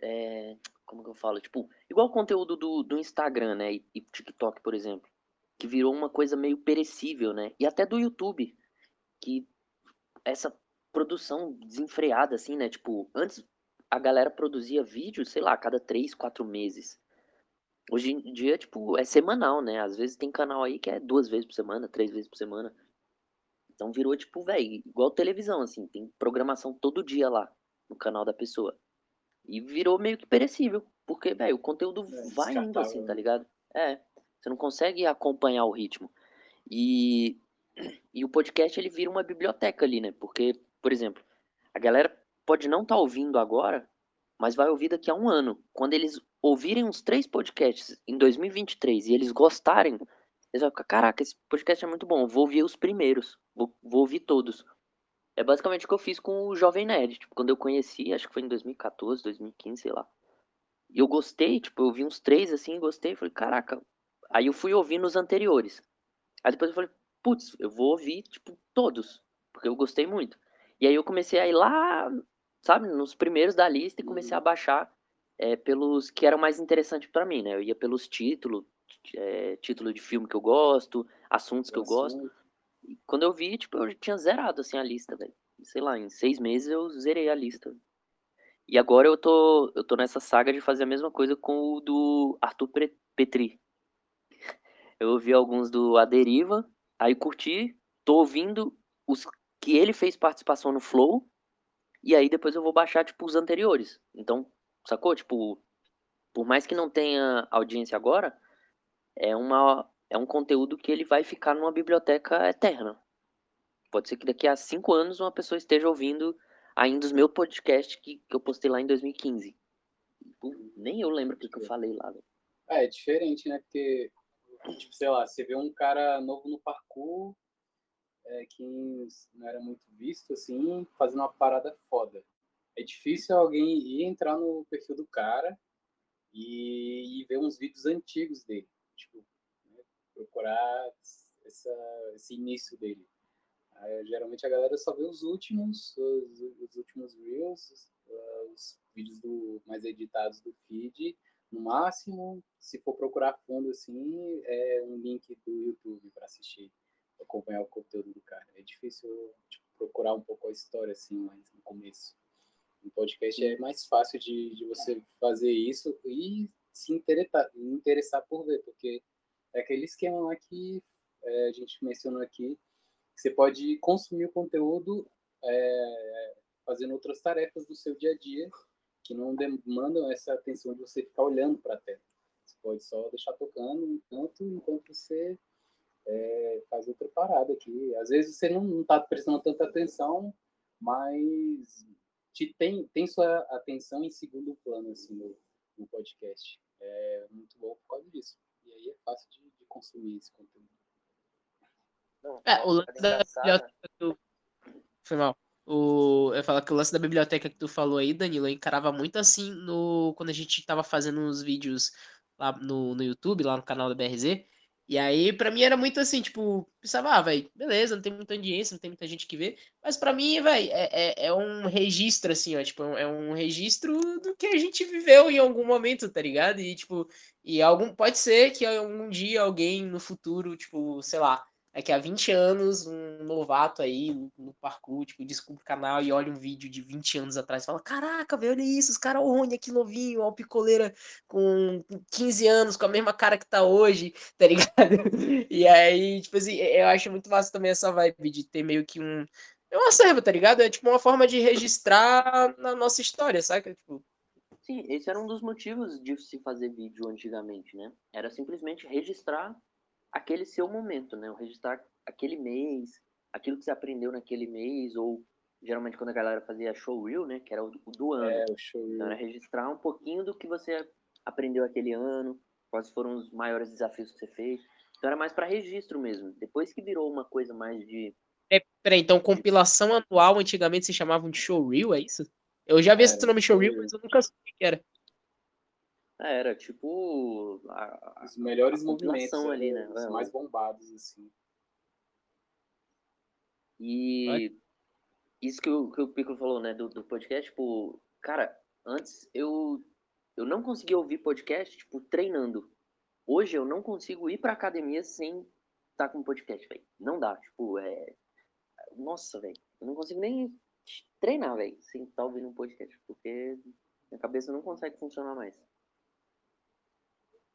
é como que eu falo? Tipo, igual o conteúdo do, do Instagram, né? E, e TikTok, por exemplo. Que virou uma coisa meio perecível, né? E até do YouTube. Que essa produção desenfreada, assim, né? Tipo, antes a galera produzia vídeo, sei lá, a cada três, quatro meses. Hoje em dia, tipo, é semanal, né? Às vezes tem canal aí que é duas vezes por semana, três vezes por semana. Então virou, tipo, velho, igual televisão, assim, tem programação todo dia lá no canal da pessoa. E virou meio que perecível, porque, velho, o conteúdo é, vai indo assim, tá né? ligado? É, você não consegue acompanhar o ritmo. E, e o podcast, ele vira uma biblioteca ali, né? Porque, por exemplo, a galera pode não estar tá ouvindo agora, mas vai ouvir daqui a um ano. Quando eles ouvirem uns três podcasts em 2023 e eles gostarem, eles vão ficar, caraca, esse podcast é muito bom, vou ouvir os primeiros, vou, vou ouvir todos. É basicamente o que eu fiz com o Jovem Nerd. Tipo, quando eu conheci, acho que foi em 2014, 2015, sei lá. E eu gostei, tipo, eu vi uns três assim, gostei, falei, caraca. Aí eu fui ouvindo os anteriores. Aí depois eu falei, putz, eu vou ouvir, tipo, todos, porque eu gostei muito. E aí eu comecei a ir lá, sabe, nos primeiros da lista e comecei a uhum. baixar é, pelos que eram mais interessantes para mim, né? Eu ia pelos títulos, é, título de filme que eu gosto, assuntos que eu gosto. E quando eu vi, tipo, eu tinha zerado, assim, a lista, velho. Sei lá, em seis meses eu zerei a lista. E agora eu tô, eu tô nessa saga de fazer a mesma coisa com o do Arthur Petri. Eu ouvi alguns do A Deriva, aí curti, tô ouvindo os que ele fez participação no Flow, e aí depois eu vou baixar, tipo, os anteriores. Então, sacou? Tipo, por mais que não tenha audiência agora, é uma é um conteúdo que ele vai ficar numa biblioteca eterna. Pode ser que daqui a cinco anos uma pessoa esteja ouvindo ainda os meus podcasts que, que eu postei lá em 2015. Nem eu lembro o que, que eu falei lá. É, é diferente, né? Porque, tipo, sei lá, você vê um cara novo no parkour, é, não era muito visto, assim, fazendo uma parada foda. É difícil alguém ir entrar no perfil do cara e, e ver uns vídeos antigos dele. Tipo, procurar essa, esse início dele. Aí, geralmente a galera só vê os últimos, os, os últimos reels, os, os, vídeos do, mais editados do feed. No máximo, se for procurar fundo assim, é um link do YouTube para assistir, acompanhar o conteúdo do cara. É difícil tipo, procurar um pouco a história assim, mais no começo. No podcast é mais fácil de, de você fazer isso e se interessar, interessar por ver, porque é aquele esquema lá que é, a gente mencionou aqui, você pode consumir o conteúdo é, fazendo outras tarefas do seu dia a dia que não demandam essa atenção de você ficar olhando para a tela. Você pode só deixar tocando enquanto, enquanto você é, faz outra parada aqui. Às vezes você não está prestando tanta atenção, mas te tem, tem sua atenção em segundo plano assim, no, no podcast. É muito bom por causa disso. E aí é fácil de, de consumir esse conteúdo. Não, é, o lance da biblioteca que tu... Foi mal. O... Eu falo que o lance da biblioteca que tu falou aí, Danilo, eu encarava muito assim no... quando a gente tava fazendo uns vídeos lá no, no YouTube, lá no canal da BRZ. E aí, pra mim, era muito assim, tipo, pensava, ah, velho, beleza, não tem muita audiência, não tem muita gente que vê. Mas pra mim, velho, é, é, é, um registro, assim, ó, tipo, é um registro do que a gente viveu em algum momento, tá ligado? E, tipo, e algum, pode ser que algum dia alguém no futuro, tipo, sei lá, daqui a 20 anos, um novato aí no parkour, tipo, desculpa o canal e olha um vídeo de 20 anos atrás e fala: Caraca, velho, olha isso, os caras, o Rony aqui novinho, ó, o picoleira com 15 anos, com a mesma cara que tá hoje, tá ligado? E aí, tipo assim, eu acho muito massa também essa vibe de ter meio que um. É uma serva, tá ligado? É tipo uma forma de registrar na nossa história, saca? Tipo. Sim, esse era um dos motivos de se fazer vídeo antigamente, né? Era simplesmente registrar aquele seu momento, né? O registrar aquele mês, aquilo que você aprendeu naquele mês, ou geralmente quando a galera fazia showreel, né? Que era o do ano. É, o showreel. Então era registrar um pouquinho do que você aprendeu aquele ano, quais foram os maiores desafios que você fez. Então era mais para registro mesmo. Depois que virou uma coisa mais de. É, peraí, então compilação anual antigamente se chamavam de showreel, é isso? Eu já vi é, esse nome showreel, mas eu nunca soube o que era. É, era tipo. A, os melhores movimentos ali, né? Os mais bombados, assim. E Vai. isso que o, que o Pico falou, né, do, do podcast, tipo, cara, antes eu, eu não conseguia ouvir podcast, tipo, treinando. Hoje eu não consigo ir pra academia sem estar com podcast, velho. Não dá, tipo, é. Nossa, velho. Eu não consigo nem treinar, velho, sem estar ouvindo um podcast, porque minha cabeça não consegue funcionar mais.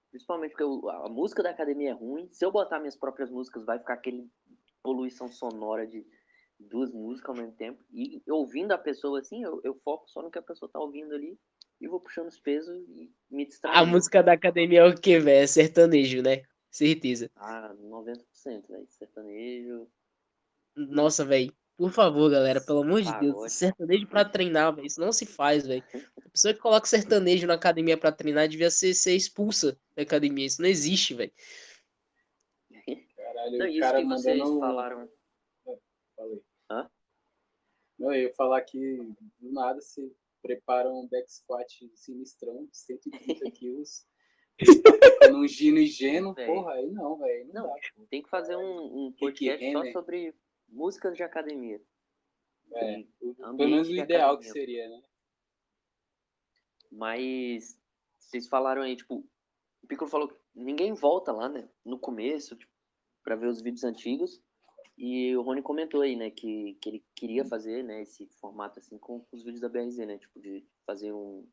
Principalmente porque eu- a música da academia é ruim. Se eu botar minhas próprias músicas, vai ficar aquele poluição sonora de duas músicas ao mesmo tempo. E ouvindo a pessoa assim, eu, eu foco só no que a pessoa tá ouvindo ali e vou puxando os pesos e me A distraindo. música da academia é o que, velho? É sertanejo, né? Certeza. Ah, 90%, velho. Sertanejo. Nossa, velho. Por favor, galera, pelo amor de Deus. Sertanejo pra treinar, velho. Isso não se faz, velho. A pessoa que coloca sertanejo na academia pra treinar devia ser, ser expulsa da academia. Isso não existe, velho. Caralho, Não, o isso cara que vocês mandando. falaram. Falei. Hã? Não, eu ia falar que do nada você prepara um back squat sinistrão de 130 quilos. Num gino e geno, porra, aí não, velho. Não, Não, dá. Tem que fazer um, um podcast só sobre músicas de academia. É, o- pelo menos o de ideal que academia. seria, né? Mas vocês falaram aí, tipo, o Piccolo falou que ninguém volta lá, né? No começo, tipo, pra ver os vídeos antigos. E o Rony comentou aí, né, que, que ele queria fazer, né, esse formato assim com os vídeos da BRZ, né? Tipo, de fazer um,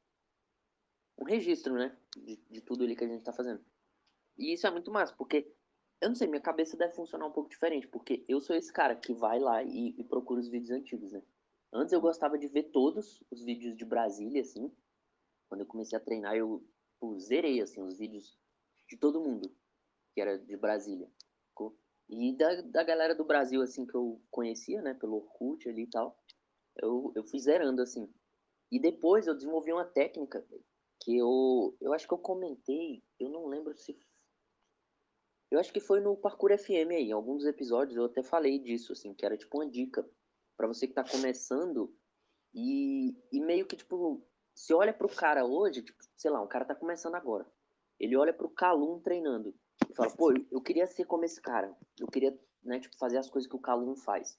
um registro, né? De, de tudo ali que a gente tá fazendo. E isso é muito massa, porque eu não sei, minha cabeça deve funcionar um pouco diferente, porque eu sou esse cara que vai lá e, e procura os vídeos antigos, né? Antes eu gostava de ver todos os vídeos de Brasília, assim, quando eu comecei a treinar, eu tipo, zerei assim, os vídeos de todo mundo que era de Brasília. E da, da galera do Brasil, assim, que eu conhecia, né, pelo Orkut ali e tal, eu, eu fui zerando, assim. E depois eu desenvolvi uma técnica que eu, eu acho que eu comentei, eu não lembro se. Eu acho que foi no Parkour FM aí, em alguns episódios eu até falei disso, assim, que era tipo uma dica pra você que tá começando e, e meio que, tipo, você olha pro cara hoje, tipo, sei lá, um cara tá começando agora. Ele olha pro Calum treinando e fala, pô, eu, queria ser como esse cara. Eu queria, né, tipo, fazer as coisas que o Calum faz.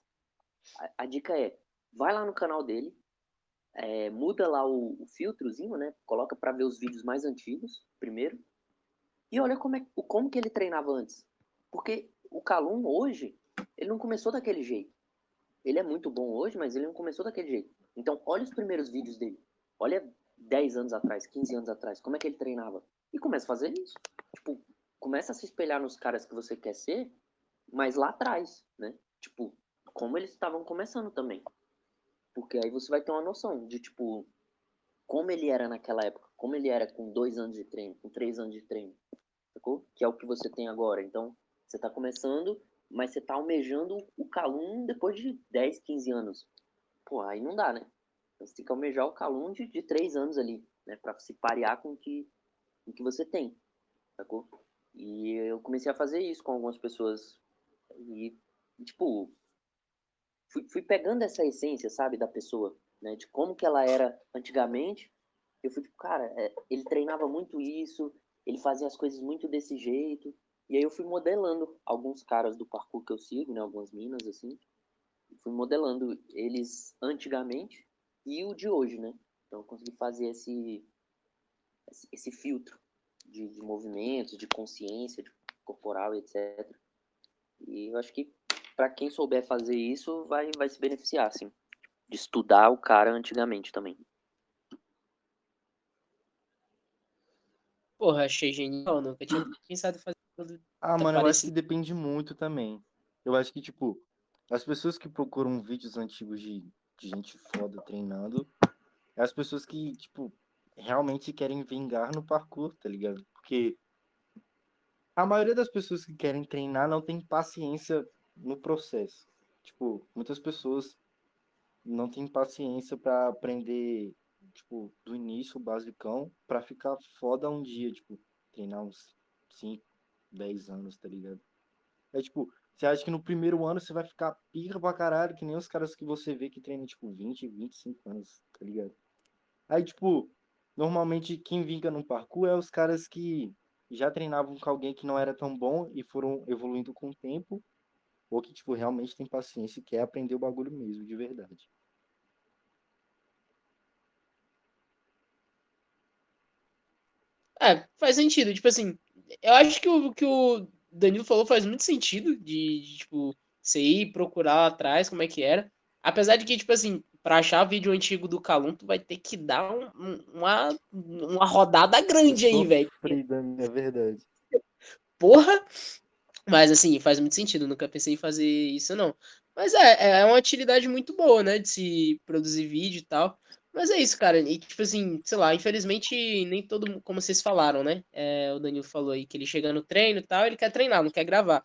A, a dica é, vai lá no canal dele, é, muda lá o, o filtrozinho, né? Coloca pra ver os vídeos mais antigos, primeiro. E olha como, é, como que ele treinava antes. Porque o Calum hoje, ele não começou daquele jeito. Ele é muito bom hoje, mas ele não começou daquele jeito. Então, olha os primeiros vídeos dele. Olha 10 anos atrás, 15 anos atrás, como é que ele treinava. E começa a fazer isso. Tipo, começa a se espelhar nos caras que você quer ser, mas lá atrás, né? Tipo, como eles estavam começando também. Porque aí você vai ter uma noção de, tipo, como ele era naquela época. Como ele era com dois anos de treino, com três anos de treino. Sacou? Que é o que você tem agora. Então, você tá começando, mas você tá almejando o Calum depois de 10, 15 anos. Pô, aí não dá, né? Você tem que almejar o Calum de, de 3 anos ali, né? Pra se parear com o que, o que você tem. Sacou? E eu comecei a fazer isso com algumas pessoas. E, tipo, fui, fui pegando essa essência, sabe, da pessoa, né? De como que ela era antigamente. Eu fui tipo, cara, é, ele treinava muito isso, ele fazia as coisas muito desse jeito. E aí eu fui modelando alguns caras do parkour que eu sigo, né? Algumas minas, assim. Fui modelando eles antigamente e o de hoje, né? Então eu consegui fazer esse, esse, esse filtro de, de movimentos, de consciência de corporal, etc. E eu acho que para quem souber fazer isso, vai, vai se beneficiar, assim. De estudar o cara antigamente também. Porra, achei genial. Nunca tinha pensado em fazer tudo. Ah, Tá mano, eu acho que parecido. depende muito também. Eu acho que, tipo, as pessoas que procuram vídeos antigos de, de gente foda treinando, é as pessoas que, tipo, realmente querem vingar no parkour, tá ligado? Porque a maioria das pessoas que querem treinar não tem paciência no processo. Tipo, muitas pessoas não têm paciência pra aprender, tipo, do início, o basicão, pra ficar foda um dia, tipo, treinar uns 5, 10 anos, tá ligado? É tipo, você acha que no primeiro ano você vai ficar pica pra caralho, que nem os caras que você vê que treinam, tipo, 20, 25 anos, tá ligado? Aí, tipo, normalmente quem vinga no parkour é os caras que já treinavam com alguém que não era tão bom e foram evoluindo com o tempo ou que, tipo, realmente tem paciência e quer aprender o bagulho mesmo, de verdade. É, faz sentido. Tipo assim, eu acho que o que o Danilo falou faz muito sentido de, de tipo, você ir procurar lá atrás como é que era. Apesar de que, tipo assim, pra achar vídeo antigo do Calum, tu vai ter que dar um, uma, uma rodada grande aí, velho. É verdade. Porra! Mas assim, faz muito sentido. Nunca pensei em fazer isso, não. Mas é, é uma utilidade muito boa, né? De se produzir vídeo e tal. Mas é isso, cara. E, tipo assim, sei lá, infelizmente, nem todo mundo, como vocês falaram, né? É, o Danilo falou aí que ele chega no treino e tal, ele quer treinar, não quer gravar.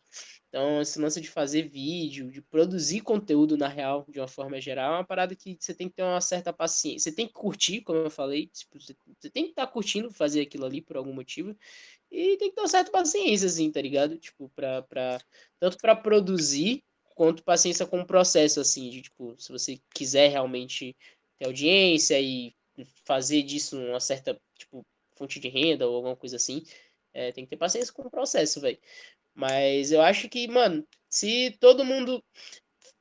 Então, esse lance de fazer vídeo, de produzir conteúdo, na real, de uma forma geral, é uma parada que você tem que ter uma certa paciência. Você tem que curtir, como eu falei, tipo, você tem que estar tá curtindo fazer aquilo ali por algum motivo. E tem que ter uma certa paciência, assim, tá ligado? Tipo, pra, pra, tanto para produzir, quanto paciência com o processo, assim, de, tipo, se você quiser realmente audiência e fazer disso uma certa, tipo, fonte de renda ou alguma coisa assim, é, tem que ter paciência com o processo, velho. Mas eu acho que, mano, se todo mundo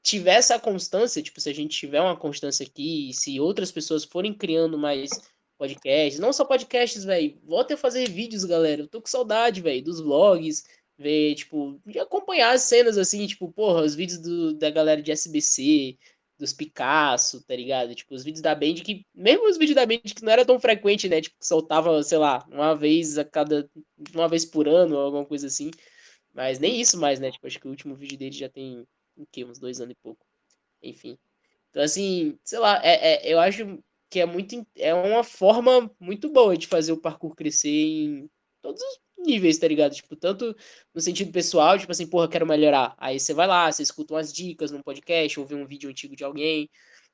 tiver essa constância, tipo, se a gente tiver uma constância aqui, se outras pessoas forem criando mais podcasts, não só podcasts, velho, voltem a fazer vídeos, galera. Eu tô com saudade, velho, dos vlogs, ver, tipo, de acompanhar as cenas assim, tipo, porra, os vídeos do, da galera de SBC, dos Picasso, tá ligado? Tipo, os vídeos da Band que, mesmo os vídeos da Band que não era tão frequente, né? Tipo, soltava, sei lá, uma vez a cada, uma vez por ano, alguma coisa assim. Mas nem isso mais, né? Tipo, acho que o último vídeo dele já tem, o quê? Uns dois anos e pouco. Enfim. Então, assim, sei lá, é, é, eu acho que é muito, é uma forma muito boa de fazer o parkour crescer em todos os níveis, tá ligado? Tipo, tanto no sentido pessoal, tipo assim, porra, quero melhorar. Aí você vai lá, você escuta umas dicas num podcast, ou vê um vídeo antigo de alguém.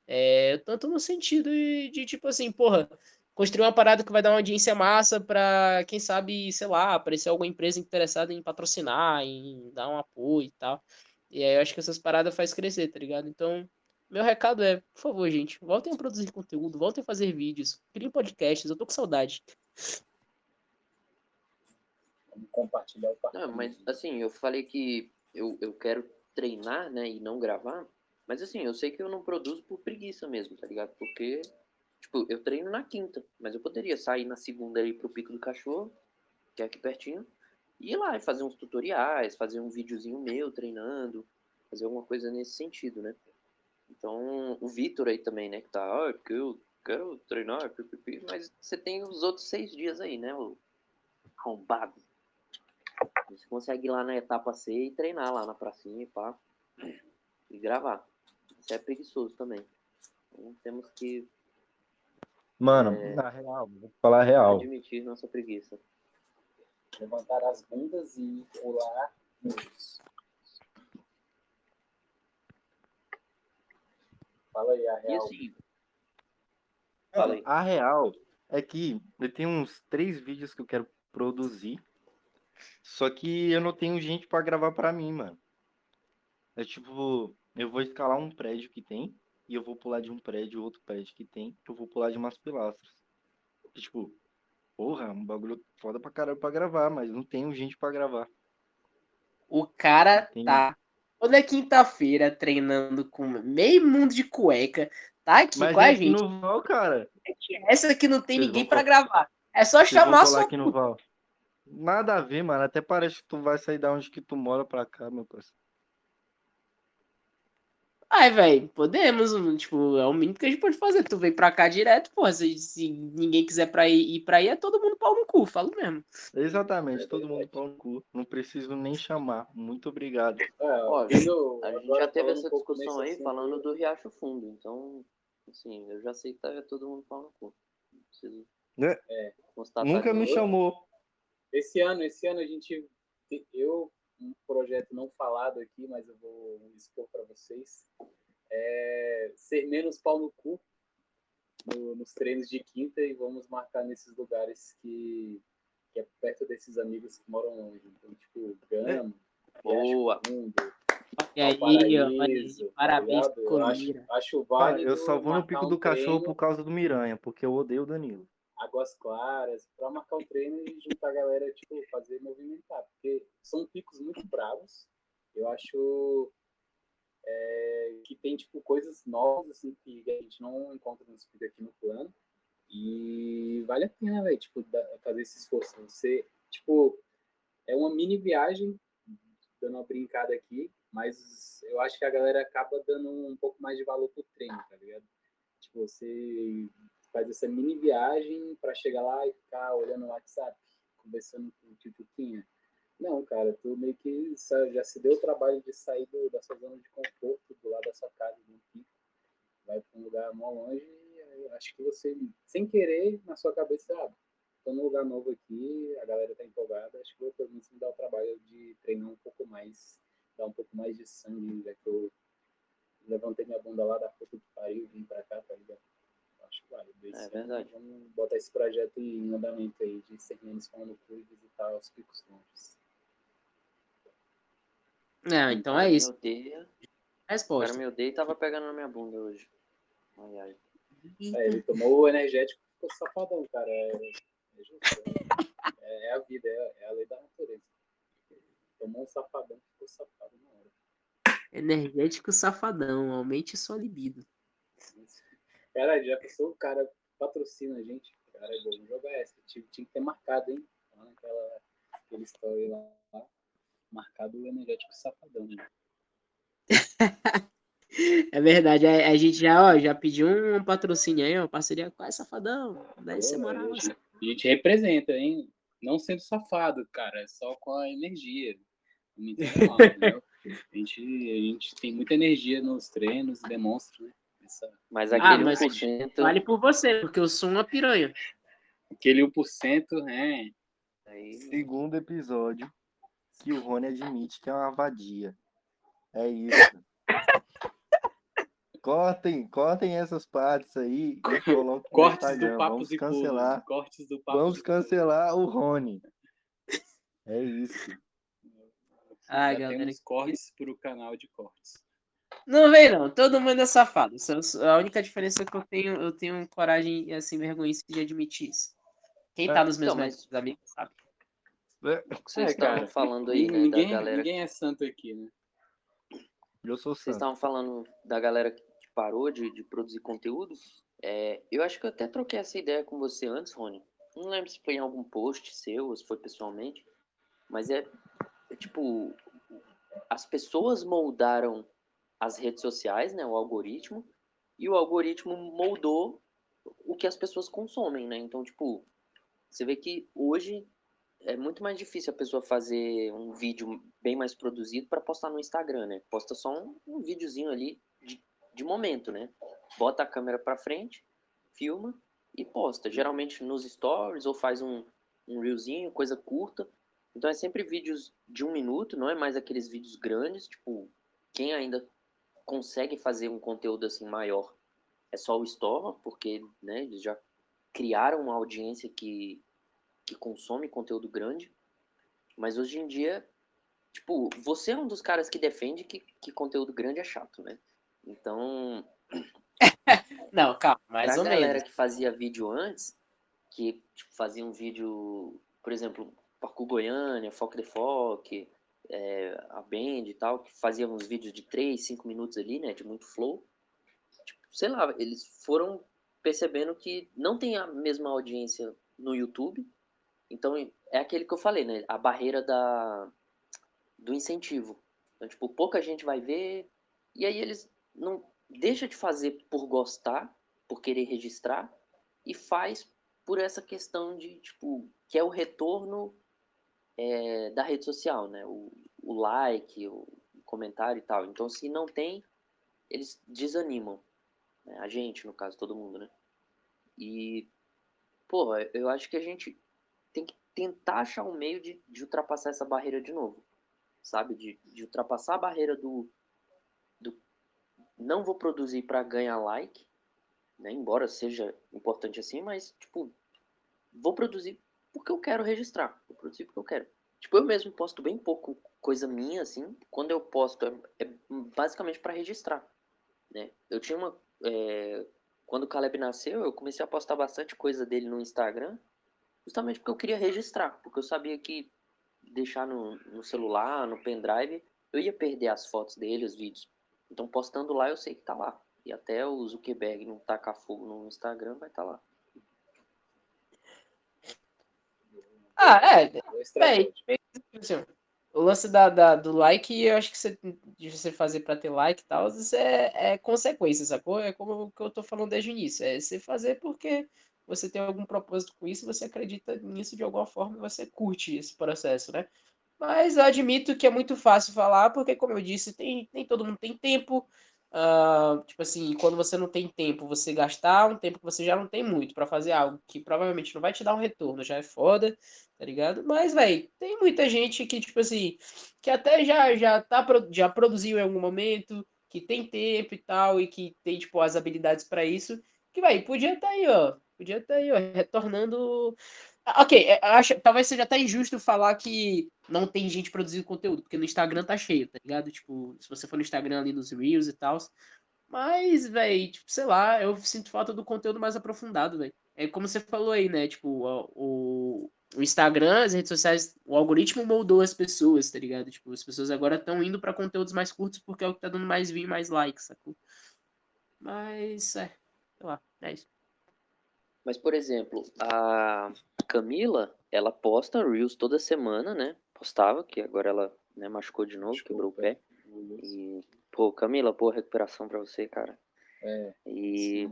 É, tanto no sentido de, de, tipo assim, porra, construir uma parada que vai dar uma audiência massa pra, quem sabe, sei lá, aparecer alguma empresa interessada em patrocinar, em dar um apoio e tal. E aí eu acho que essas paradas faz crescer, tá ligado? Então, meu recado é, por favor, gente, voltem a produzir conteúdo, voltem a fazer vídeos, criem podcasts, eu tô com saudade compartilhar o Não, mas assim, eu falei que eu, eu quero treinar, né, e não gravar, mas assim, eu sei que eu não produzo por preguiça mesmo, tá ligado? Porque, tipo, eu treino na quinta, mas eu poderia sair na segunda ali pro Pico do Cachorro, que é aqui pertinho, e ir lá e fazer uns tutoriais, fazer um videozinho meu treinando, fazer alguma coisa nesse sentido, né? Então, o Vitor aí também, né, que tá, ah, porque eu quero treinar, mas você tem os outros seis dias aí, né, o arrombado. Você consegue ir lá na etapa C e treinar lá na pracinha e pá. E gravar. Isso é preguiçoso também. Então temos que. Mano, é, na real, vou falar a real. Admitir nossa preguiça. Levantar as bundas e pular muros. Fala aí a real. E assim. Fala aí. A real é que eu tenho uns três vídeos que eu quero produzir só que eu não tenho gente para gravar para mim, mano. É tipo, eu vou escalar um prédio que tem, e eu vou pular de um prédio, outro prédio que tem, eu vou pular de umas pilastras. E, tipo, porra, um bagulho foda pra caralho pra gravar, mas não tenho gente para gravar. O cara tenho... tá toda quinta-feira treinando com meio mundo de cueca, tá aqui mas com a gente. No Val, cara. Essa aqui não tem Vocês ninguém para gravar. É só chamar só. aqui no Val. Nada a ver, mano. Até parece que tu vai sair da onde que tu mora pra cá, meu parceiro. Ai, velho, podemos. Tipo, é o mínimo que a gente pode fazer. Tu vem pra cá direto, pô. Se, se ninguém quiser pra ir, ir pra ir, é todo mundo pau no cu, falo mesmo. Exatamente, todo mundo pau no cu. Não preciso nem chamar. Muito obrigado. É, ó, a gente já teve essa discussão aí assim, falando do Riacho Fundo. Então, assim, eu já sei que tá todo mundo pau no cu. Não preciso. É. É. Nunca me chamou. Esse ano, esse ano a gente, eu um projeto não falado aqui, mas eu vou expor para vocês, é ser menos pau no cu no, nos treinos de quinta e vamos marcar nesses lugares que, que é perto desses amigos que moram longe. Então, tipo, Gama, Boa. Mundo, e aí, paraíso, parabéns, tá eu acho, acho válido. Eu só vou no pico do cachorro por causa do Miranha, porque eu odeio o Danilo. Águas Claras, para marcar um treino e juntar a galera, tipo, fazer movimentar, porque são picos muito bravos. Eu acho é, que tem tipo coisas novas assim que a gente não encontra no Speed aqui no plano. E vale a pena, velho, tipo, fazer esse esforço. Você, tipo, é uma mini viagem, dando uma brincada aqui, mas eu acho que a galera acaba dando um pouco mais de valor pro treino, tá ligado? Tipo, você faz essa mini viagem para chegar lá e ficar olhando o WhatsApp, conversando com o Tchutchuquinha. Não, cara, tu meio que já se deu o trabalho de sair do, da sua zona de conforto, do lado da sua casa, no pico, vai para um lugar mó longe e acho que você, sem querer, na sua cabeça, ah, tô num lugar novo aqui, a galera tá empolgada, acho que vou pelo menos me dar o trabalho de treinar um pouco mais, dar um pouco mais de sangue, já que eu levantei minha bunda lá da puta que pariu e vim pra cá, tá ligado? Acho que vale. É verdade. Vamos botar esse projeto em andamento aí, de ser menos falando cu e visitar os picos longes. É, então é isso. Odeia. Resposta. O cara me odeia e tava pegando na minha bunda hoje. Ai, ai. É, ele tomou o energético e ficou safadão, cara. É, é, justo, é, é a vida, é, é, a lei da natureza. Tomou um safadão e ficou safado na hora. Energético safadão, aumente sua libido. Cara, já pensou o cara patrocina a gente? Cara, vamos jogar essa. Tinha, tinha que ter marcado, hein? Aquela, aquele story lá marcado o energético safadão, né? É verdade, a, a, gente já, ó, já pediu um patrocínio aí, ó, parceria com a Safadão. Daí você moral. A gente, representa, hein? Não sendo safado, cara, é só com a energia. Não mal, a, gente, a gente tem muita energia nos treinos, demonstra, né? Essa... Mas aquele ah, mas 1%... Vale por você, porque eu sou uma piranha. Aquele 1%, é. Aí... Segundo episódio, que o Rony admite que é uma vadia. É isso. cortem, cortem essas partes aí e Cortes do papo Vamos cancelar. Cortes do papo Vamos cancelar o Rony. É isso. Ah, Já galera. Temos cortes para o canal de cortes. Não vem não, todo mundo é safado. A única diferença é que eu tenho, eu tenho coragem e assim vergonha de admitir isso. Quem tá é, nos meus então, mas... amigos sabe. É. O que vocês é, estavam falando aí, né, ninguém, da galera... Ninguém é santo aqui, né? Eu sou Vocês estavam falando da galera que parou de, de produzir conteúdo. É, eu acho que eu até troquei essa ideia com você antes, Rony. Não lembro se foi em algum post seu ou se foi pessoalmente. Mas é, é tipo... As pessoas moldaram as redes sociais, né? O algoritmo. E o algoritmo moldou o que as pessoas consomem, né? Então, tipo... Você vê que hoje é muito mais difícil a pessoa fazer um vídeo bem mais produzido para postar no Instagram, né? Posta só um, um videozinho ali de, de momento, né? Bota a câmera para frente, filma e posta. Geralmente nos stories ou faz um, um reelzinho, coisa curta. Então é sempre vídeos de um minuto, não é mais aqueles vídeos grandes. Tipo, quem ainda consegue fazer um conteúdo assim maior é só o Store, porque né, eles já criaram uma audiência que que consome conteúdo grande, mas hoje em dia, tipo, você é um dos caras que defende que, que conteúdo grande é chato, né? Então. Não, calma, mais pra ou galera menos. que fazia vídeo antes, que tipo, fazia um vídeo, por exemplo, Parkour Goiânia, Foco de Foque, é, a Band e tal, que fazia uns vídeos de 3, 5 minutos ali, né? De muito flow. Tipo, sei lá, eles foram percebendo que não tem a mesma audiência no YouTube então, é aquele que eu falei, né? A barreira da, do incentivo. Então, tipo, pouca gente vai ver, e aí eles não deixa de fazer por gostar, por querer registrar, e faz por essa questão de, tipo, que é o retorno é, da rede social, né? O, o like, o comentário e tal. Então, se não tem, eles desanimam. Né? A gente, no caso, todo mundo, né? E, pô, eu acho que a gente tem que tentar achar um meio de, de ultrapassar essa barreira de novo, sabe? De, de ultrapassar a barreira do, do não vou produzir para ganhar like, né? Embora seja importante assim, mas tipo, vou produzir porque eu quero registrar, vou produzir porque eu quero. Tipo, eu mesmo posto bem pouco coisa minha assim. Quando eu posto é, é basicamente para registrar, né? Eu tinha uma é, quando o Caleb nasceu, eu comecei a postar bastante coisa dele no Instagram justamente porque eu queria registrar, porque eu sabia que deixar no, no celular, no pendrive, eu ia perder as fotos dele, os vídeos. Então, postando lá, eu sei que tá lá. E até o Zuckerberg não tacar fogo no Instagram, vai estar tá lá. Ah, é. Bem, assim, o lance da, da, do like, eu acho que você, de você fazer para ter like e tal, isso é, é consequência, sacou? É como o que eu tô falando desde o início. É você fazer porque você tem algum propósito com isso, você acredita nisso de alguma forma e você curte esse processo, né? Mas eu admito que é muito fácil falar, porque, como eu disse, tem, nem todo mundo tem tempo. Uh, tipo assim, quando você não tem tempo, você gastar um tempo que você já não tem muito para fazer algo que provavelmente não vai te dar um retorno, já é foda, tá ligado? Mas, velho, tem muita gente que, tipo assim, que até já, já, tá, já produziu em algum momento, que tem tempo e tal, e que tem, tipo, as habilidades para isso, que, velho, podia estar tá aí, ó, podia estar tá aí, ó, retornando Ok, é, acho, talvez seja até injusto falar que não tem gente produzindo conteúdo, porque no Instagram tá cheio, tá ligado? Tipo, se você for no Instagram ali nos Reels e tal. Mas, velho, tipo, sei lá, eu sinto falta do conteúdo mais aprofundado, velho. É como você falou aí, né? Tipo, o, o Instagram, as redes sociais, o algoritmo moldou as pessoas, tá ligado? Tipo, as pessoas agora estão indo para conteúdos mais curtos porque é o que tá dando mais view e mais likes, sacou? Mas, é, sei lá, é isso. Mas, por exemplo, a Camila, ela posta Reels toda semana, né? Postava, que agora ela né, machucou de novo, machucou quebrou o pé. E, pô, Camila, boa recuperação pra você, cara. É, e...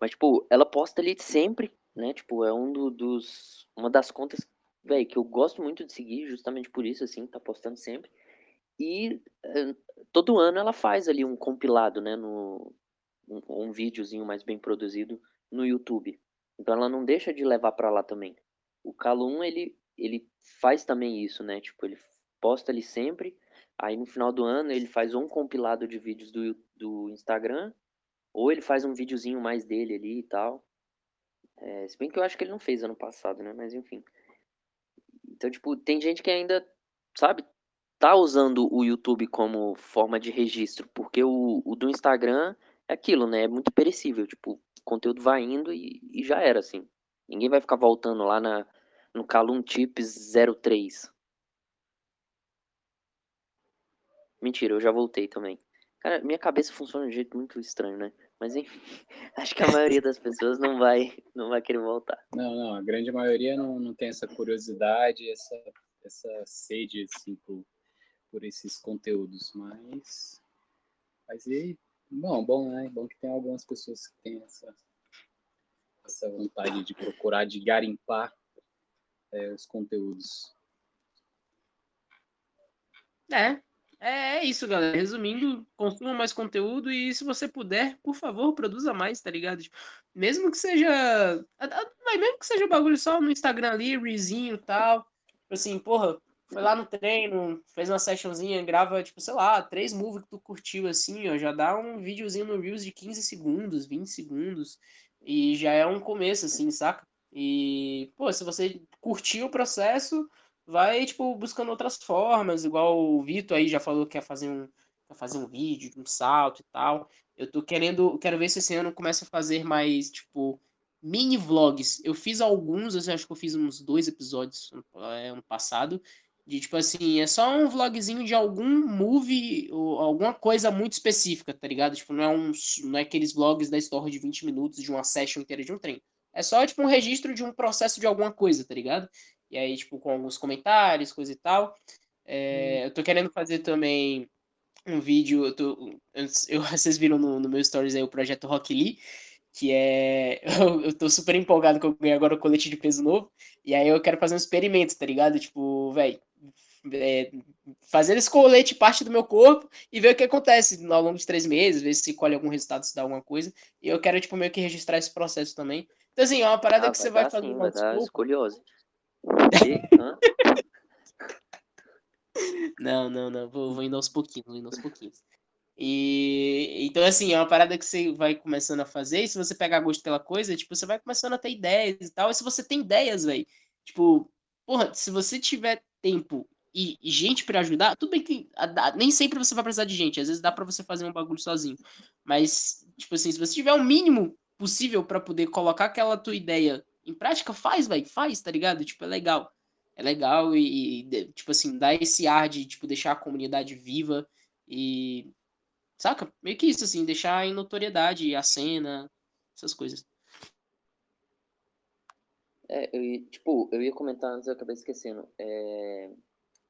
Mas, tipo, ela posta ali sempre, né? Tipo, é um do, dos... Uma das contas, velho, que eu gosto muito de seguir, justamente por isso, assim, tá postando sempre. E uh, todo ano ela faz ali um compilado, né? No, um, um videozinho mais bem produzido no YouTube. Então ela não deixa de levar para lá também. O Calum, ele, ele faz também isso, né? Tipo, ele posta ali sempre. Aí no final do ano ele faz um compilado de vídeos do, do Instagram. Ou ele faz um videozinho mais dele ali e tal. É, se bem que eu acho que ele não fez ano passado, né? Mas enfim. Então, tipo, tem gente que ainda, sabe, tá usando o YouTube como forma de registro. Porque o, o do Instagram é aquilo, né? É muito perecível. Tipo, o conteúdo vai indo e, e já era, assim. Ninguém vai ficar voltando lá na, no Calum Tips 03. Mentira, eu já voltei também. Cara, minha cabeça funciona de um jeito muito estranho, né? Mas enfim, acho que a maioria das pessoas não vai, não vai querer voltar. Não, não, a grande maioria não, não tem essa curiosidade, essa, essa sede, assim, por, por esses conteúdos. Mas, mas e Bom, bom, né? Bom que tem algumas pessoas que têm essa, essa vontade de procurar, de garimpar é, os conteúdos. É, é isso, galera. Resumindo, consuma mais conteúdo e se você puder, por favor, produza mais, tá ligado? Tipo, mesmo que seja. Mesmo que seja bagulho só no Instagram ali, rizinho e tal. Tipo assim, porra, foi lá no treino, fez uma sessionzinha, grava, tipo, sei lá, três moves que tu curtiu, assim, ó, já dá um videozinho no Reels de 15 segundos, 20 segundos, e já é um começo, assim, saca? E, pô, se você curtiu o processo, vai, tipo, buscando outras formas, igual o Vitor aí já falou que quer fazer um, quer fazer um vídeo de um salto e tal. Eu tô querendo, quero ver se esse ano começa a fazer mais, tipo, mini vlogs. Eu fiz alguns, eu acho que eu fiz uns dois episódios é, ano passado, de tipo assim, é só um vlogzinho de algum movie ou alguma coisa muito específica, tá ligado? Tipo, não é, um, não é aqueles vlogs da história de 20 minutos de uma session inteira de um trem. É só, tipo, um registro de um processo de alguma coisa, tá ligado? E aí, tipo, com alguns comentários, coisa e tal. É, hum. Eu tô querendo fazer também um vídeo. Eu tô, eu, vocês viram no, no meu stories aí o projeto Rock Lee que é. Eu, eu tô super empolgado que eu ganhei agora o colete de peso novo. E aí eu quero fazer um experimento, tá ligado? Tipo, velho, é, fazer esse colete parte do meu corpo e ver o que acontece ao longo de três meses, ver se colhe algum resultado, se dá alguma coisa. E eu quero, tipo, meio que registrar esse processo também. Então, assim, é uma parada ah, que você vai fazer. Sim, vai dar. Não, não, não. Vou, vou indo aos pouquinhos, vou indo aos pouquinhos. E então, assim, é uma parada que você vai começando a fazer, e se você pegar gosto pela coisa, tipo, você vai começando a ter ideias e tal. E se você tem ideias, velho, tipo, porra, se você tiver tempo e, e gente para ajudar, tudo bem que a, a, nem sempre você vai precisar de gente, às vezes dá para você fazer um bagulho sozinho. Mas, tipo assim, se você tiver o mínimo possível para poder colocar aquela tua ideia em prática, faz, velho, faz, tá ligado? Tipo, é legal. É legal e, e, tipo assim, dá esse ar de, tipo, deixar a comunidade viva e Saca? Meio que isso, assim, deixar em notoriedade a cena, essas coisas. É, eu ia, tipo, eu ia comentar antes, eu acabei esquecendo. É,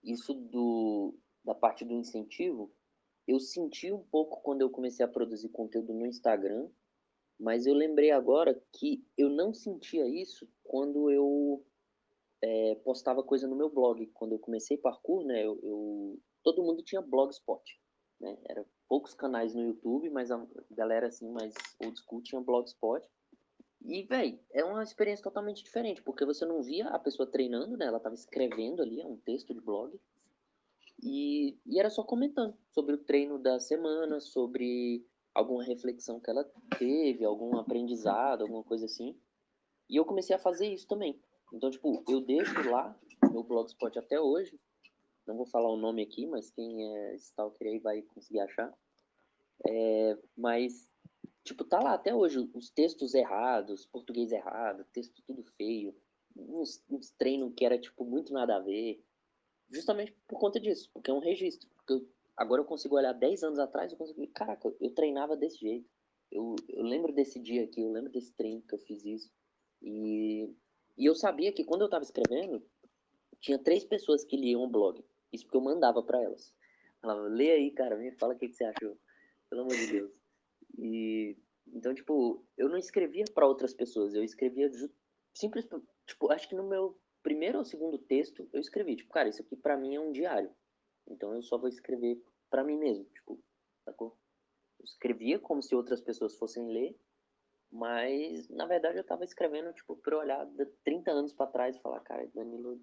isso do, da parte do incentivo, eu senti um pouco quando eu comecei a produzir conteúdo no Instagram, mas eu lembrei agora que eu não sentia isso quando eu é, postava coisa no meu blog. Quando eu comecei parkour, né, eu, eu, todo mundo tinha blogspot, né? Era poucos canais no YouTube, mas a galera assim mais old school tinha blogspot. E, velho, é uma experiência totalmente diferente, porque você não via a pessoa treinando, né? Ela tava escrevendo ali, é um texto de blog. E, e era só comentando sobre o treino da semana, sobre alguma reflexão que ela teve, algum aprendizado, alguma coisa assim. E eu comecei a fazer isso também. Então, tipo, eu deixo lá meu blogspot até hoje. Não vou falar o nome aqui, mas quem é stalker aí vai conseguir achar. É, mas, tipo, tá lá até hoje os textos errados, português errado, texto tudo feio, uns, uns treinos que era, tipo, muito nada a ver. Justamente por conta disso, porque é um registro. Porque eu, agora eu consigo olhar 10 anos atrás, eu consigo, caraca, eu treinava desse jeito. Eu, eu lembro desse dia aqui, eu lembro desse treino que eu fiz isso. E, e eu sabia que quando eu tava escrevendo, tinha três pessoas que liam o blog. Isso porque eu mandava para elas. Falava, lê aí, cara, me fala o que, que você achou. Pelo amor de Deus. E então, tipo, eu não escrevia para outras pessoas, eu escrevia simples, tipo, acho que no meu primeiro ou segundo texto eu escrevi, tipo, cara, isso aqui para mim é um diário. Então eu só vou escrever para mim mesmo, tipo, sacou? Eu escrevia como se outras pessoas fossem ler, mas na verdade eu tava escrevendo, tipo, pra olhar 30 anos para trás e falar, cara, Danilo,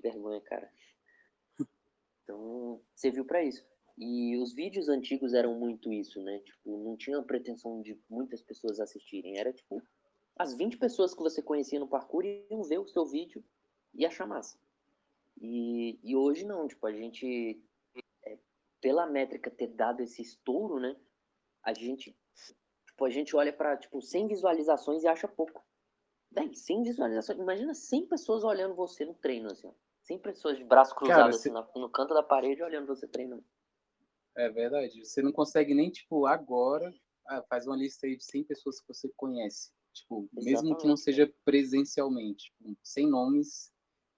vergonha, cara. Então, serviu para isso. E os vídeos antigos eram muito isso, né? Tipo, não tinha pretensão de muitas pessoas assistirem. Era tipo, as 20 pessoas que você conhecia no parkour iam ver o seu vídeo e achar massa. E, e hoje não, tipo, a gente, é, pela métrica ter dado esse estouro, né? A gente, tipo, a gente olha para tipo, 100 visualizações e acha pouco. Bem, 100 visualizações, imagina 100 pessoas olhando você no treino, assim, ó. 100 pessoas de braço cruzado Cara, assim, você... no canto da parede olhando você treinando. É verdade. Você não consegue nem, tipo, agora, ah, faz uma lista aí de 100 pessoas que você conhece. Tipo, Exatamente. mesmo que não seja presencialmente, tipo, sem nomes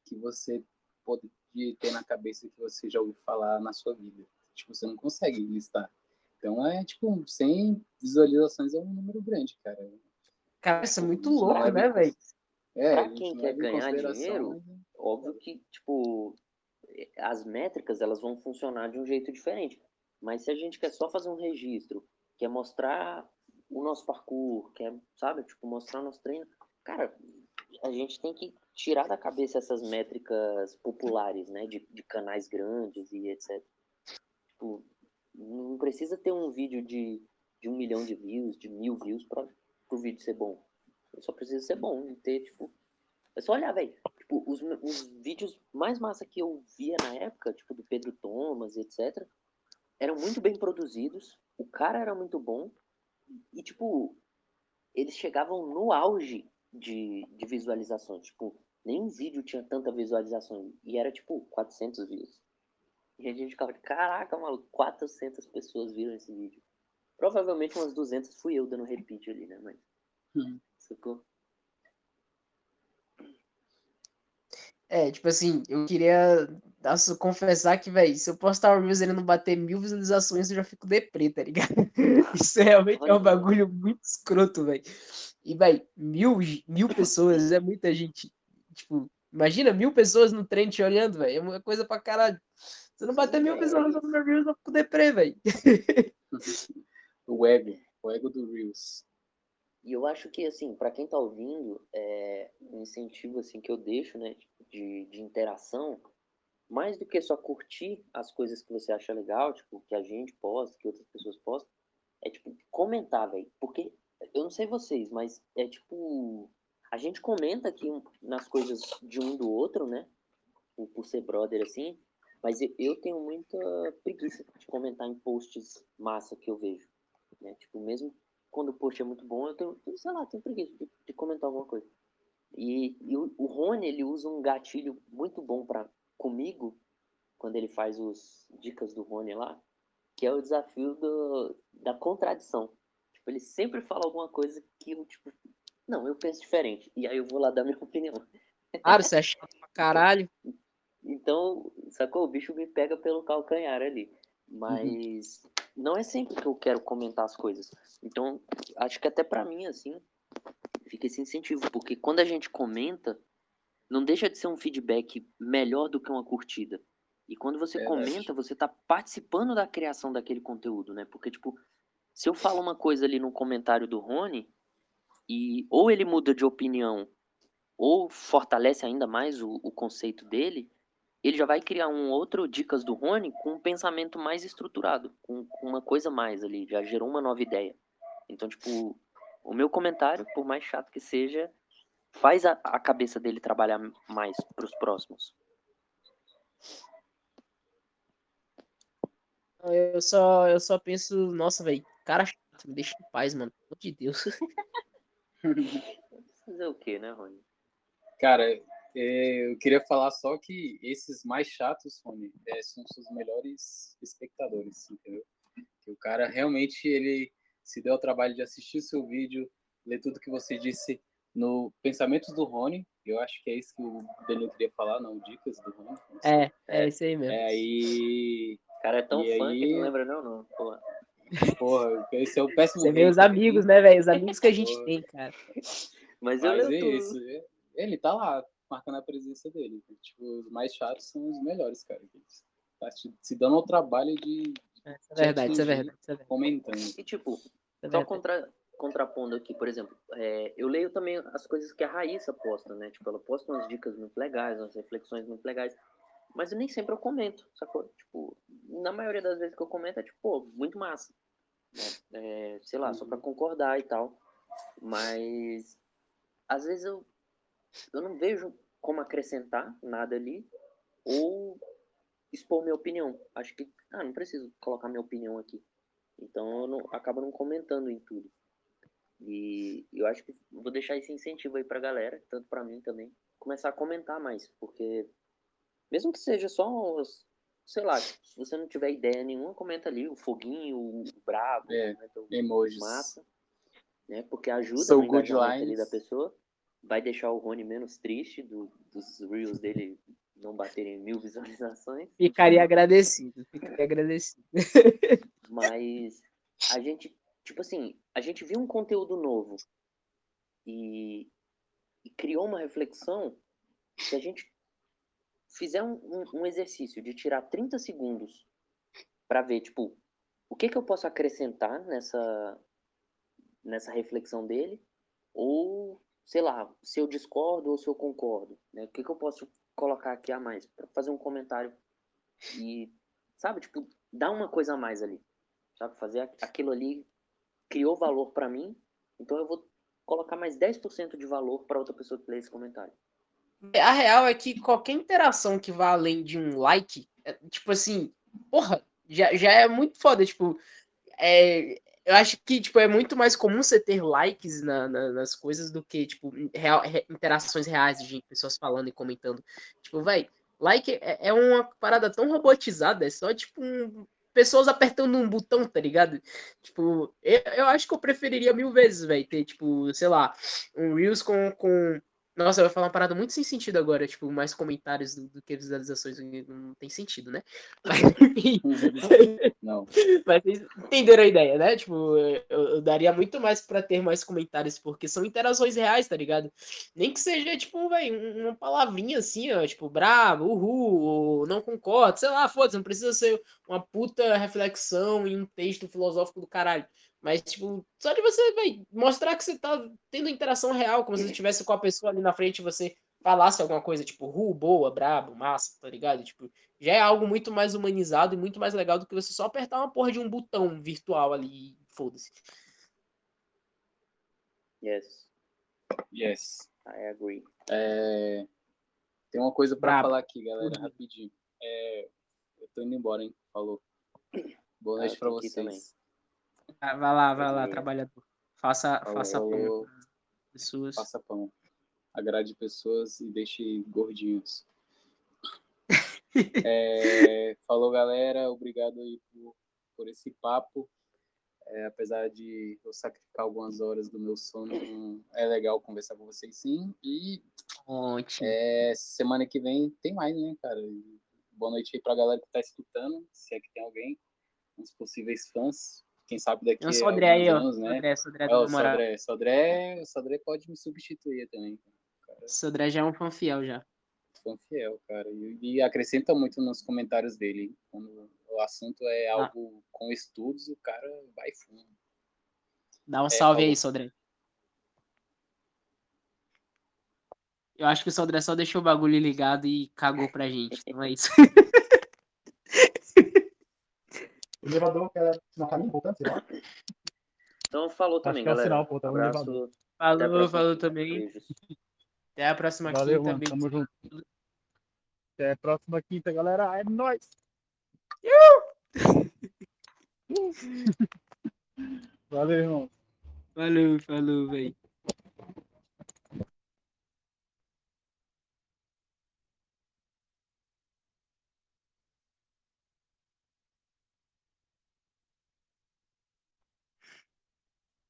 que você pode ter na cabeça que você já ouviu falar na sua vida. Tipo, você não consegue listar. Então é tipo, 100 visualizações é um número grande, cara. Cara, isso é muito louco, né, velho? É, pra quem quer ganhar dinheiro, né? óbvio que, tipo, as métricas elas vão funcionar de um jeito diferente. Mas se a gente quer só fazer um registro, quer mostrar o nosso parkour, quer, sabe, tipo, mostrar nosso treino, cara, a gente tem que tirar da cabeça essas métricas populares, né, de, de canais grandes e etc. Tipo, não precisa ter um vídeo de, de um milhão de views, de mil views para o vídeo ser bom. Só precisa ser bom e ter, tipo, é só olhar, velho. Tipo, os, os vídeos mais massa que eu via na época, tipo, do Pedro Thomas, etc., eram muito bem produzidos, o cara era muito bom, e, tipo, eles chegavam no auge de, de visualizações. Tipo, nenhum vídeo tinha tanta visualização, e era, tipo, 400 views. E a gente ficava, caraca, maluco, 400 pessoas viram esse vídeo. Provavelmente umas 200 fui eu dando repeat ali, né, mas... Hum. Sacou? É, tipo assim, eu queria nossa, confessar que, velho, se eu postar o Reels e ele não bater mil visualizações, eu já fico deprê, tá ligado? Isso realmente é um bagulho muito escroto, velho. E, velho, mil, mil pessoas é muita gente. Tipo, imagina mil pessoas no trem te olhando, velho. É uma coisa pra caralho. Se não bater mil visualizações no meu Reels, eu fico deprê, velho. o ego, o ego do Reels. E eu acho que, assim, para quem tá ouvindo, é um incentivo, assim, que eu deixo, né, de, de interação, mais do que só curtir as coisas que você acha legal, tipo, que a gente posta, que outras pessoas postam, é, tipo, comentar, velho. Porque, eu não sei vocês, mas é, tipo, a gente comenta aqui nas coisas de um do outro, né, por, por ser brother, assim, mas eu, tenho muita preguiça de comentar em posts massa que eu vejo, né, tipo, mesmo quando o post é muito bom, eu tenho, sei lá, tenho preguiça de, de comentar alguma coisa. E, e o, o, Rony, ele usa um gatilho muito bom para comigo, quando ele faz os dicas do Rony lá, que é o desafio do, da contradição. Tipo, ele sempre fala alguma coisa que eu, tipo, não, eu penso diferente. E aí eu vou lá dar minha opinião. Claro, você é chato pra caralho. Então, sacou? O bicho me pega pelo calcanhar ali. Mas uhum. não é sempre que eu quero comentar as coisas. Então, acho que até para mim, assim, fica esse incentivo. Porque quando a gente comenta, não deixa de ser um feedback melhor do que uma curtida. E quando você comenta, você tá participando da criação daquele conteúdo, né? Porque, tipo, se eu falo uma coisa ali no comentário do Rony, e ou ele muda de opinião, ou fortalece ainda mais o, o conceito dele, ele já vai criar um outro Dicas do Rony com um pensamento mais estruturado, com, com uma coisa mais ali, já gerou uma nova ideia. Então, tipo, o meu comentário, por mais chato que seja, faz a, a cabeça dele trabalhar mais para os próximos. Eu só, eu só penso, nossa, velho, cara chato, me deixa em paz, mano. Pelo amor de Deus. Fazer o que, né, Rony? Cara, é, eu queria falar só que esses mais chatos, Rony, é, são os seus melhores espectadores, entendeu? Que o cara realmente ele se deu ao trabalho de assistir o seu vídeo, ler tudo que você disse no Pensamentos do Rony. Eu acho que é isso que o Danilo queria falar, não, Dicas do Rony. É, é isso aí mesmo. É aí. O cara é tão e fã aí... que não lembra, não, não. Porra. Porra, esse é o péssimo. Você vê os amigos, né, velho? Os amigos que a gente tem, cara. Mas eu Mas é isso. Ele tá lá, marcando a presença dele. Tipo, os mais chatos são os melhores, cara. Tá se dando ao trabalho de. É, isso é verdade, isso é verdade, isso é verdade. Comentando. E tipo, é só contra, contrapondo aqui, por exemplo, é, eu leio também as coisas que a Raíssa posta, né? Tipo, ela posta umas dicas muito legais, umas reflexões muito legais. Mas eu nem sempre eu comento, sacou? Tipo, na maioria das vezes que eu comento é tipo, pô, muito massa. Né? É, sei lá, só pra uhum. concordar e tal. Mas às vezes eu eu não vejo como acrescentar nada ali ou expor minha opinião. Acho que, ah, não preciso colocar minha opinião aqui. Então eu não, acabo não comentando em tudo. E eu acho que vou deixar esse incentivo aí pra galera, tanto pra mim também, começar a comentar mais, porque mesmo que seja só, sei lá, se você não tiver ideia nenhuma, comenta ali o foguinho, o brabo, é, emojis. massa, né? Porque ajuda so no ali da pessoa vai deixar o Rony menos triste do, dos Reels dele não baterem mil visualizações. Ficaria agradecido, ficaria agradecido. Mas a gente, tipo assim, a gente viu um conteúdo novo e, e criou uma reflexão. Se a gente fizer um, um, exercício de tirar 30 segundos para ver, tipo, o que, que eu posso acrescentar nessa, nessa reflexão dele, ou sei lá, se eu discordo ou se eu concordo, né? O que, que eu posso colocar aqui a mais para fazer um comentário e, sabe, tipo, dar uma coisa a mais ali, sabe? Fazer aquilo ali criou valor para mim, então eu vou colocar mais 10% de valor para outra pessoa que lê esse comentário. A real é que qualquer interação que vá além de um like, é, tipo assim, porra, já, já é muito foda, tipo, é, eu acho que, tipo, é muito mais comum você ter likes na, na, nas coisas do que, tipo, real, re, interações reais de pessoas falando e comentando. Tipo, vai, like é, é, uma parada tão robotizada, é só, tipo, um, pessoas apertando um botão, tá ligado? Tipo, eu, eu acho que eu preferiria mil vezes, velho, ter, tipo, sei lá, um Reels com, com nossa, eu vou falar uma parada muito sem sentido agora, tipo, mais comentários do, do que visualizações não tem sentido, né? Mas, enfim. Não. Mas vocês entenderam a ideia, né? Tipo, eu, eu daria muito mais para ter mais comentários, porque são interações reais, tá ligado? Nem que seja, tipo, véio, uma palavrinha assim, ó, tipo, bravo, uhul, ou não concordo, sei lá, foda-se, não precisa ser uma puta reflexão em um texto filosófico do caralho. Mas, tipo, só de você véio, mostrar que você tá tendo interação real, como se você estivesse com a pessoa ali na frente e você falasse alguma coisa, tipo, ru, boa, brabo, massa, tá ligado? Tipo, já é algo muito mais humanizado e muito mais legal do que você só apertar uma porra de um botão virtual ali e foda-se. Yes. Yes. I agree. É... Tem uma coisa para falar aqui, galera, rapidinho. É... Eu tô indo embora, hein? Falou. Boa noite ah, para vocês. Ah, vai lá, vai lá, trabalhador. Faça, Falou. faça pão. Pessoas. Faça pão. Agrade pessoas e deixe gordinhos. é, falou, galera. Obrigado aí por por esse papo. É, apesar de eu sacrificar algumas horas do meu sono, é legal conversar com vocês sim. E Ótimo. é, semana que vem tem mais, né, cara? Boa noite aí pra galera que tá escutando, se é que tem alguém, os possíveis fãs. Quem sabe daqui Eu a sou André anos, né? Sodré, Sodré É, do. Sodré, Sodré, Sodré pode me substituir também. Cara. Sodré já é um fã fiel já. Fã fiel, cara. E, e acrescenta muito nos comentários dele. Quando o assunto é Ah. algo com estudos, o cara vai fundo. Dá um É, salve falou. aí, Sodré. Eu acho que o Sodré só deixou o bagulho ligado e cagou pra gente. Então é isso. Elevador que era caminho, voltando, sei lá. Então falou também, Acho que é galera. sinal, pô, tá Abraço. Falou, falou também. Beijos. Até a próxima Valeu, quinta. mano. beijo. Tamo junto. Até a próxima quinta, galera. É nóis. Valeu, irmão. Falou, falou, velho.